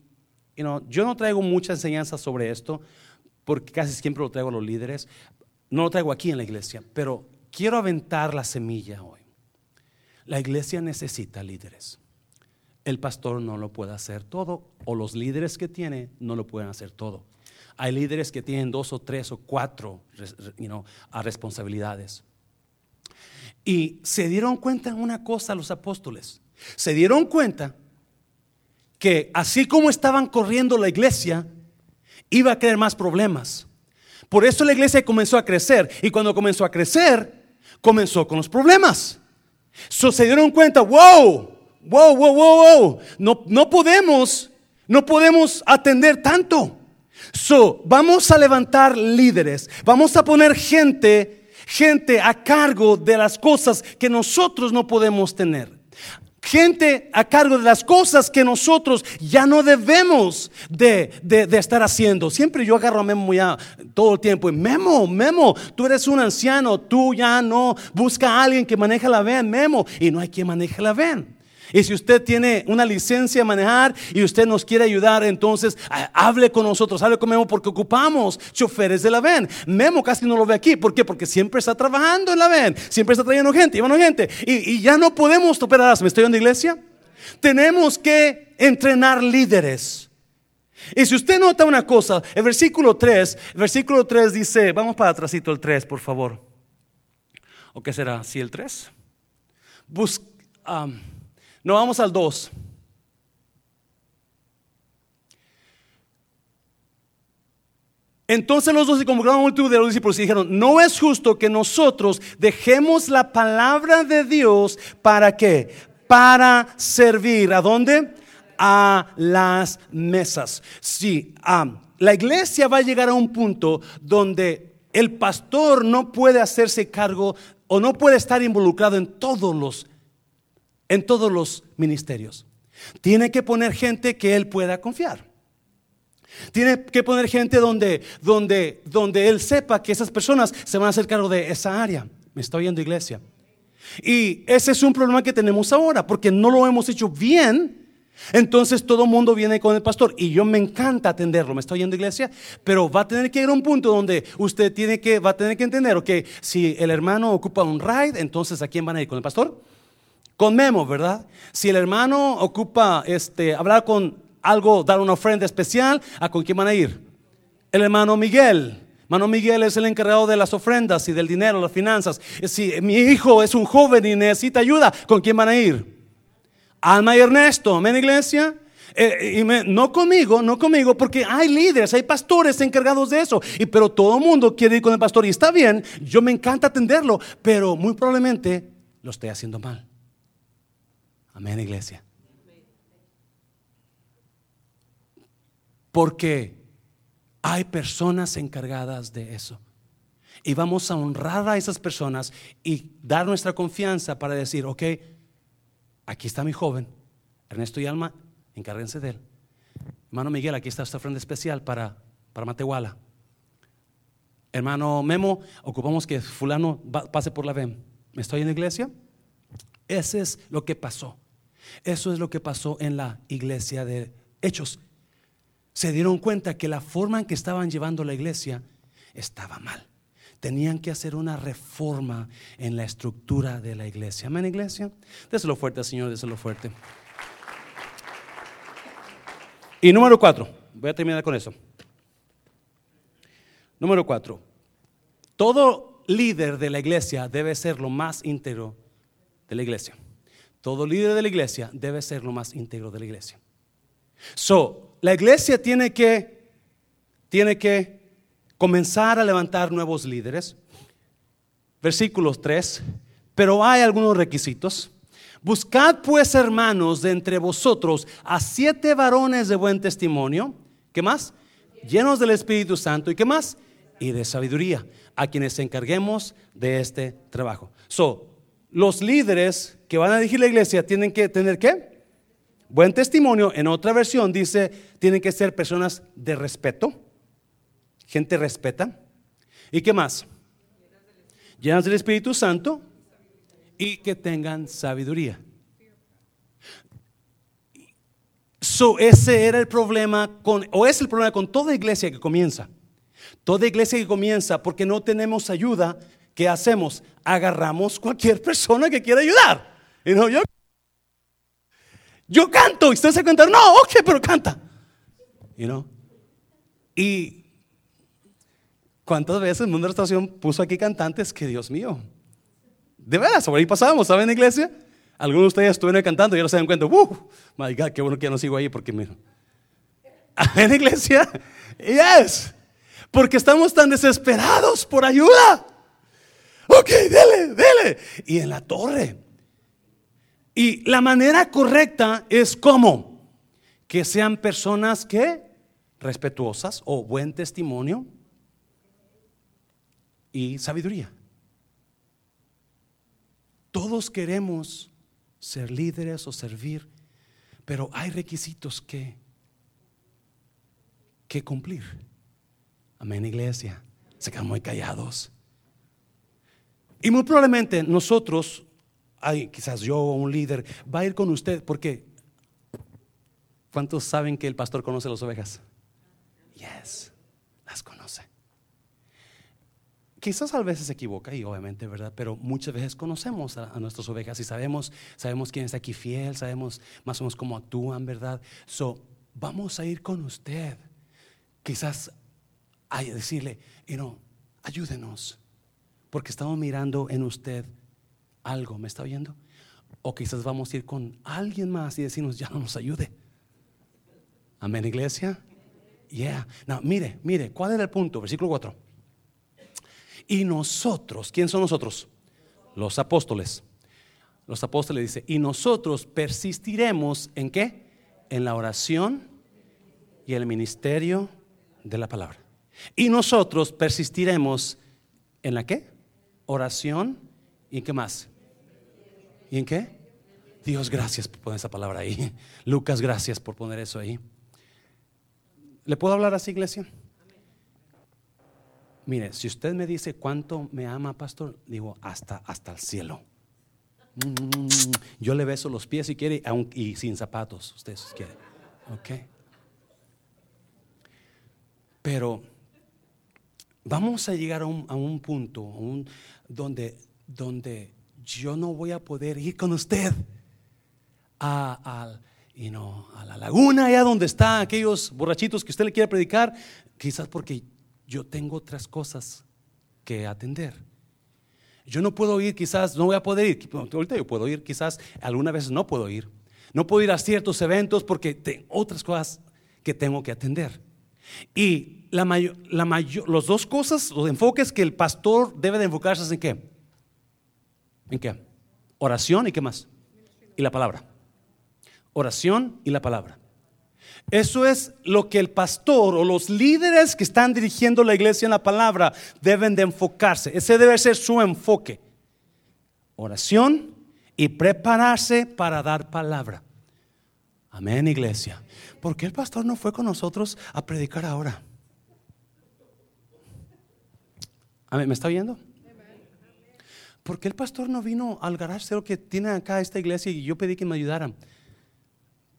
yo no traigo mucha enseñanza sobre esto, porque casi siempre lo traigo a los líderes, no lo traigo aquí en la iglesia, pero quiero aventar la semilla hoy. La iglesia necesita líderes. El pastor no lo puede hacer todo o los líderes que tiene no lo pueden hacer todo. Hay líderes que tienen dos o tres o cuatro responsabilidades. Y se dieron cuenta en una cosa los apóstoles. Se dieron cuenta que así como estaban corriendo la iglesia, iba a crear más problemas. Por eso la iglesia comenzó a crecer. Y cuando comenzó a crecer, comenzó con los problemas. se dieron cuenta, wow, wow, wow, wow, wow. No, no podemos, no podemos atender tanto. So, vamos a levantar líderes, vamos a poner gente, gente a cargo de las cosas que nosotros no podemos tener. Gente a cargo de las cosas que nosotros ya no debemos de, estar haciendo. Siempre yo agarro a Memo ya todo el tiempo. Y Memo, Memo, tú eres un anciano, tú ya no busca a alguien que maneje la ven, Memo. Y no hay quien maneje la ven. Y si usted tiene una licencia a manejar y usted nos quiere ayudar, entonces hable con nosotros, hable con Memo porque ocupamos choferes de la VEN. Memo casi no lo ve aquí. ¿Por qué? Porque siempre está trabajando en la VEN, siempre está trayendo gente, llevando gente. Y, ya no podemos operar. ¿Me estoy en iglesia? Tenemos que entrenar líderes. Y si usted nota una cosa, el versículo 3, el versículo 3 dice, vamos para atrásito el 3, por favor. ¿O qué será? ¿Sí el 3? Busca... No, vamos al 2. Entonces los dos se convocaron a multitud de los discípulos y dijeron, no es justo que nosotros dejemos la palabra de Dios para qué? Para servir. ¿A dónde? A las mesas. Sí, la iglesia va a llegar a un punto donde el pastor no puede hacerse cargo o no puede estar involucrado en todos los en todos los ministerios. Tiene que poner gente que él pueda confiar. Tiene que poner gente donde, donde, donde él sepa que esas personas se van a hacer cargo de esa área. Me estoy yendo iglesia. Y ese es un problema que tenemos ahora, porque no lo hemos hecho bien. Entonces todo mundo viene con el pastor y yo me encanta atenderlo, me estoy yendo iglesia, pero va a tener que ir a un punto donde usted tiene que, va a tener que entender, que si el hermano ocupa un ride, entonces ¿a quién van a ir? ¿Con el pastor? Con Memo, ¿verdad? Si el hermano ocupa este, hablar con algo, dar una ofrenda especial, ¿a con quién van a ir? El hermano Miguel. Hermano Miguel es el encargado de las ofrendas y del dinero, las finanzas. Si mi hijo es un joven y necesita ayuda, ¿con quién van a ir? Alma y Ernesto, amén iglesia. Eh, y no conmigo, no conmigo, porque hay líderes, hay pastores encargados de eso. Y pero todo el mundo quiere ir con el pastor y está bien, yo me encanta atenderlo, pero muy probablemente lo estoy haciendo mal. Amén, iglesia. Porque hay personas encargadas de eso. Y vamos a honrar a esas personas y dar nuestra confianza para decir, ok, aquí está mi joven, Ernesto y Alma, encárguense de él. Hermano Miguel, aquí está esta ofrenda especial para, para Matehuala. Hermano Memo, ocupamos que fulano pase por la VEM. ¿Me estoy en la iglesia? Ese es lo que pasó. Eso es lo que pasó en la iglesia de Hechos. Se dieron cuenta que la forma en que estaban llevando la iglesia estaba mal. Tenían que hacer una reforma en la estructura de la iglesia. Amén, iglesia. Déselo fuerte, Señor, déselo fuerte. Y número cuatro, voy a terminar con eso. Número cuatro, todo líder de la iglesia debe ser lo más íntegro de la iglesia. Todo líder de la iglesia debe ser lo más íntegro de la iglesia. So, la iglesia tiene que, tiene que comenzar a levantar nuevos líderes. Versículos 3. Pero hay algunos requisitos. Buscad pues, hermanos, de entre vosotros a siete varones de buen testimonio. ¿Qué más? Llenos del Espíritu Santo. ¿Y qué más? Y de sabiduría. A quienes encarguemos de este trabajo. So, los líderes que van a dirigir la iglesia tienen que tener qué? Buen testimonio. En otra versión dice, tienen que ser personas de respeto. Gente respeta. ¿Y qué más? Llenas del Espíritu Santo y que tengan sabiduría. So, ese era el problema con, o es el problema con toda iglesia que comienza. Toda iglesia que comienza porque no tenemos ayuda, ¿qué hacemos? Agarramos cualquier persona que quiera ayudar. Y no, yo, yo canto. Y usted se cuenta, no, ok, pero canta. You know? Y cuántas veces mundo de la estación puso aquí cantantes que Dios mío. De veras, por ahí pasamos, ¿saben, iglesia? Algunos de ustedes estuvieron cantando y ahora se dan cuenta, ¡uh! My God, qué bueno que ya no sigo ahí porque mira. [laughs] ¿En iglesia? Yes. Porque estamos tan desesperados por ayuda. Ok, dele, dele. Y en la torre. Y la manera correcta es como que sean personas que respetuosas o buen testimonio y sabiduría. Todos queremos ser líderes o servir, pero hay requisitos que, que cumplir. Amén, iglesia. Se quedan muy callados. Y muy probablemente nosotros, hay, quizás yo o un líder, va a ir con usted porque ¿cuántos saben que el pastor conoce las ovejas? Yes, las conoce. Quizás a veces se equivoca y obviamente, ¿verdad? Pero muchas veces conocemos a, nuestras ovejas y sabemos, sabemos quién está aquí fiel, sabemos más o menos cómo actúan, ¿verdad? So, vamos a ir con usted. Quizás a decirle, you know, ayúdenos, porque estamos mirando en usted algo, ¿me está oyendo? O quizás vamos a ir con alguien más y decirnos, ya no nos ayude. Amén, iglesia. Yeah. No, mire, mire, ¿cuál era el punto? Versículo 4. Y nosotros, ¿quién son nosotros? Los apóstoles. Los apóstoles dice, y nosotros persistiremos en qué? En la oración y el ministerio de la palabra. Y nosotros persistiremos en la qué? Oración y qué más? ¿Y en qué? Dios, gracias por poner esa palabra ahí. [laughs] Lucas, gracias por poner eso ahí. ¿Le puedo hablar así, iglesia? Mire, si usted me dice cuánto me ama, pastor, digo hasta, hasta el cielo. Mm, yo le beso los pies si quiere, y sin zapatos, usted quiere. Ok. Pero vamos a llegar a un, punto donde, donde yo no voy a poder ir con usted a, a, la laguna, allá donde están aquellos borrachitos que usted le quiere predicar, quizás porque yo tengo otras cosas que atender. Yo no puedo ir, quizás no voy a poder ir. Yo puedo ir, quizás alguna vez no puedo ir. No puedo ir a ciertos eventos porque tengo otras cosas que tengo que atender. Y la mayor, la mayor, los dos cosas, los enfoques que el pastor debe de enfocarse es en qué? ¿En qué? Oración y qué más? Y la palabra oración y la palabra. Eso es lo que el pastor o los líderes que están dirigiendo la iglesia en la palabra deben de enfocarse. Ese debe ser su enfoque. Oración y prepararse para dar palabra. Amén, iglesia. ¿Por qué el pastor no fue con nosotros a predicar ahora? Amén, ¿me está oyendo? ¿Por qué el pastor no vino al garaje que tiene acá esta iglesia y yo pedí que me ayudaran?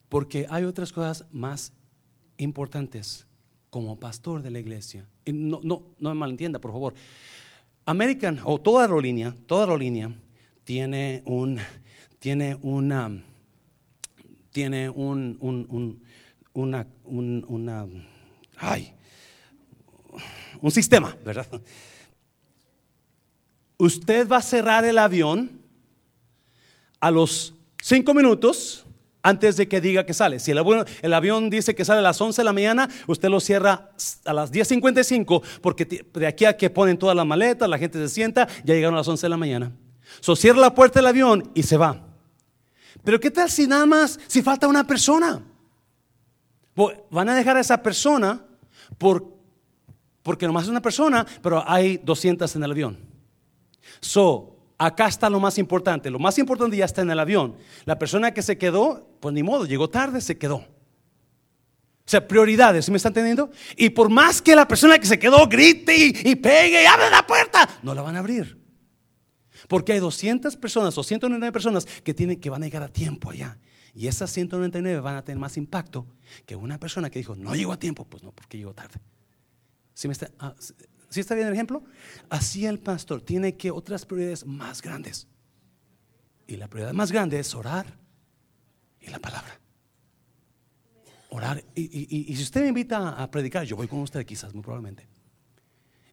Porque hay otras cosas más importantes como pastor de la iglesia. Y no, no, no me malentienda, por favor. American, o toda aerolínea, toda aerolínea tiene un, tiene una, tiene un, un, una, una, ay, un sistema, ¿verdad? Usted va a cerrar el avión a los cinco minutos antes de que diga que sale. Si el avión, dice que sale a las 11 de la mañana, usted lo cierra a las 10.55 porque de aquí a que ponen todas las maletas, la gente se sienta, ya llegaron a las 11 de la mañana. So cierra la puerta del avión y se va. Pero ¿qué tal si nada más, si falta una persona? Van a dejar a esa persona por, porque nomás es una persona, pero hay 200 en el avión. So, acá está lo más importante. Lo más importante ya está en el avión. La persona que se quedó, pues ni modo, llegó tarde, se quedó. O sea, prioridades, ¿sí me están entendiendo? Y por más que la persona que se quedó grite y, pegue y abre la puerta, no la van a abrir. Porque hay 200 personas o 199 personas que, tienen, que van a llegar a tiempo allá. Y esas 199 van a tener más impacto que una persona que dijo, no llegó a tiempo, pues no, porque llegó tarde. ¿Sí me está, ah, ¿Sí está bien el ejemplo? Así el pastor tiene que otras prioridades más grandes. Y la prioridad más grande es orar y la palabra. Orar. Y, si usted me invita a predicar, yo voy con usted quizás, muy probablemente.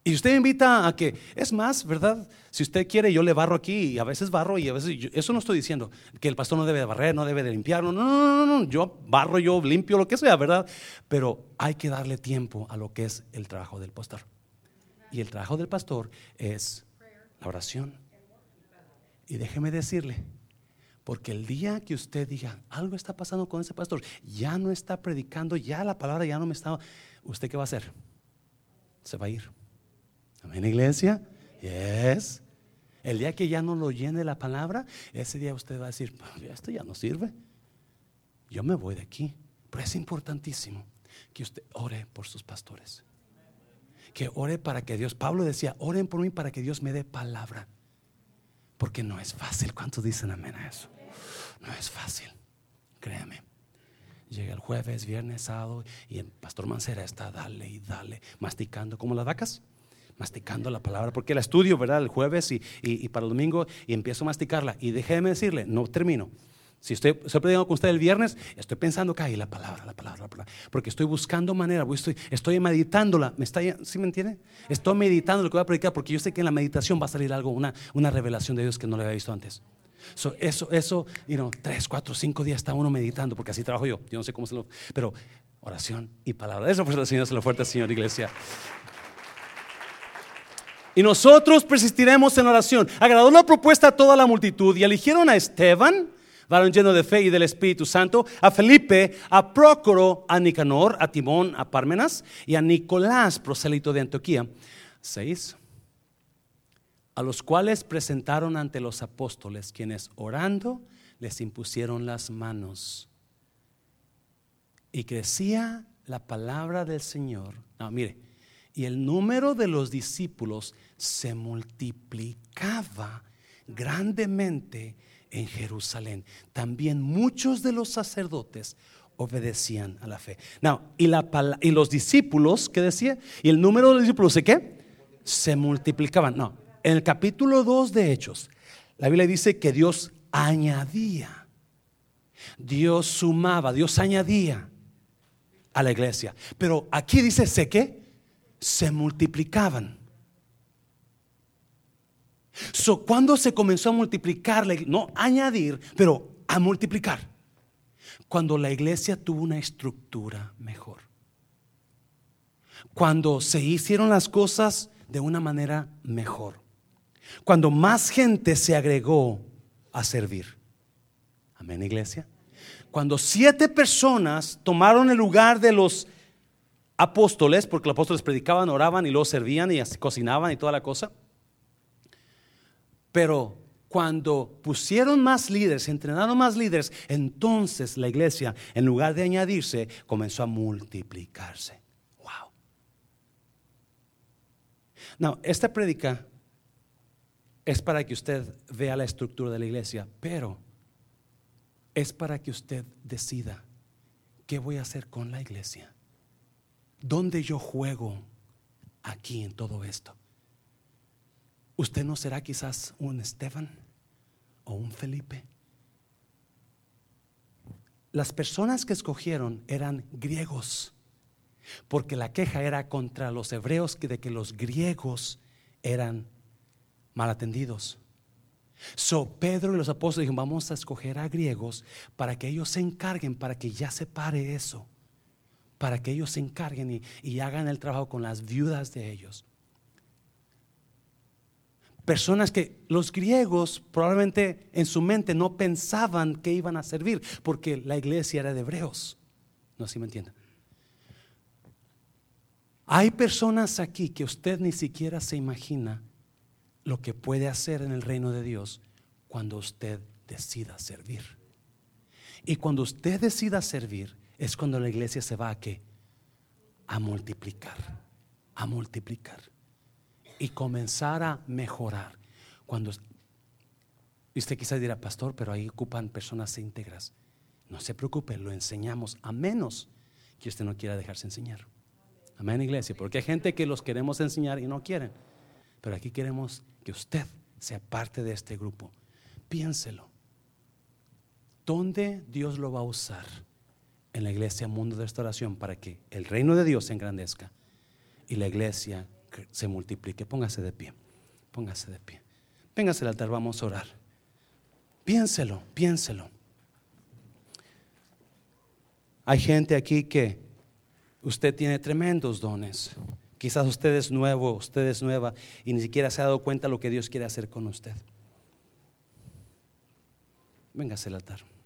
Y usted me invita a que, es más, ¿verdad? Si usted quiere, yo le barro aquí y a veces barro y a veces, eso no estoy diciendo, que el pastor no debe de barrer, no debe de limpiar, no, no, no, no, yo barro, yo limpio, lo que sea, ¿verdad? Pero hay que darle tiempo a lo que es el trabajo del pastor. Y el trabajo del pastor es la oración. Y déjeme decirle, porque el día que usted diga, algo está pasando con ese pastor, ya no está predicando, ya la palabra ya no me está, ¿usted qué va a hacer? Se va a ir. Amén, iglesia. Yes. El día que ya no lo llene la palabra, ese día usted va a decir, esto ya no sirve. Yo me voy de aquí. Pero es importantísimo que usted ore por sus pastores. Que ore para que Dios, Pablo decía, oren por mí para que Dios me dé palabra. Porque no es fácil. ¿Cuántos dicen amén a eso? No es fácil. Créame. Llega el jueves, viernes, sábado y el pastor Mancera está dale y dale, masticando como las vacas masticando la palabra, porque la estudio, ¿verdad? El jueves y, para el domingo y empiezo a masticarla. Y déjeme decirle, no termino. Si estoy, estoy predicando con usted el viernes, estoy pensando que hay la palabra, la palabra, la palabra. Porque estoy buscando manera, estoy, estoy meditándola. ¿Me está, ¿Sí me entiende? Estoy meditando lo que voy a predicar porque yo sé que en la meditación va a salir algo, una, una revelación de Dios que no le había visto antes. eso, eso, you know, tres, cuatro, cinco días está uno meditando, porque así trabajo yo. Yo no sé cómo se lo. Pero oración y palabra. Eso fue el Señor, se lo fuerte, Señor, iglesia. Y nosotros persistiremos en oración. Agradó la propuesta a toda la multitud y eligieron a Esteban, varón lleno de fe y del Espíritu Santo, a Felipe, a Prócoro, a Nicanor, a Timón, a Parmenas y a Nicolás, prosélito de Antioquía. Seis. A los cuales presentaron ante los apóstoles, quienes orando les impusieron las manos. Y crecía la palabra del Señor. No, mire, y el número de los discípulos se multiplicaba grandemente en Jerusalén. También muchos de los sacerdotes obedecían a la fe. y, la, y los discípulos, ¿qué decía? Y el número de los discípulos, ¿de qué? Se multiplicaban. No, en el capítulo 2 de Hechos, la Biblia dice que Dios añadía, Dios sumaba, Dios añadía a la iglesia. Pero aquí dice, ¿sé qué? Se multiplicaban. So, cuando se comenzó a multiplicar, no añadir, pero a multiplicar? Cuando la iglesia tuvo una estructura mejor. Cuando se hicieron las cosas de una manera mejor. Cuando más gente se agregó a servir. Amén, iglesia. Cuando siete personas tomaron el lugar de los apóstoles, porque los apóstoles predicaban, oraban y luego servían y cocinaban y toda la cosa. Pero cuando pusieron más líderes, entrenaron más líderes, entonces la iglesia, en lugar de añadirse, comenzó a multiplicarse. Wow. No, esta prédica es para que usted vea la estructura de la iglesia, pero es para que usted decida qué voy a hacer con la iglesia. ¿Dónde yo juego aquí en todo esto? ¿Usted no será quizás un Esteban o un Felipe? Las personas que escogieron eran griegos, porque la queja era contra los hebreos de que los griegos eran mal atendidos. So Pedro y los apóstoles dijeron, vamos a escoger a griegos para que ellos se encarguen, para que ya se pare eso, para que ellos se encarguen y, y hagan el trabajo con las viudas de ellos personas que los griegos probablemente en su mente no pensaban que iban a servir, porque la iglesia era de hebreos. No sé si me entienden. Hay personas aquí que usted ni siquiera se imagina lo que puede hacer en el reino de Dios cuando usted decida servir. Y cuando usted decida servir es cuando la iglesia se va a qué? A multiplicar, a multiplicar y comenzar a mejorar. Cuando usted quizás dirá, pastor, pero ahí ocupan personas íntegras. No se preocupe, lo enseñamos a menos que usted no quiera dejarse enseñar. Amén, iglesia, porque hay gente que los queremos enseñar y no quieren. Pero aquí queremos que usted sea parte de este grupo. Piénselo. ¿Dónde Dios lo va a usar? En la iglesia Mundo de Restauración para que el reino de Dios se engrandezca y la iglesia se multiplique. Póngase de pie, póngase de pie. Véngase al altar, vamos a orar. Piénselo, piénselo. Hay gente aquí que usted tiene tremendos dones. Quizás usted es nuevo, usted es nueva y ni siquiera se ha dado cuenta lo que Dios quiere hacer con usted. Véngase al altar.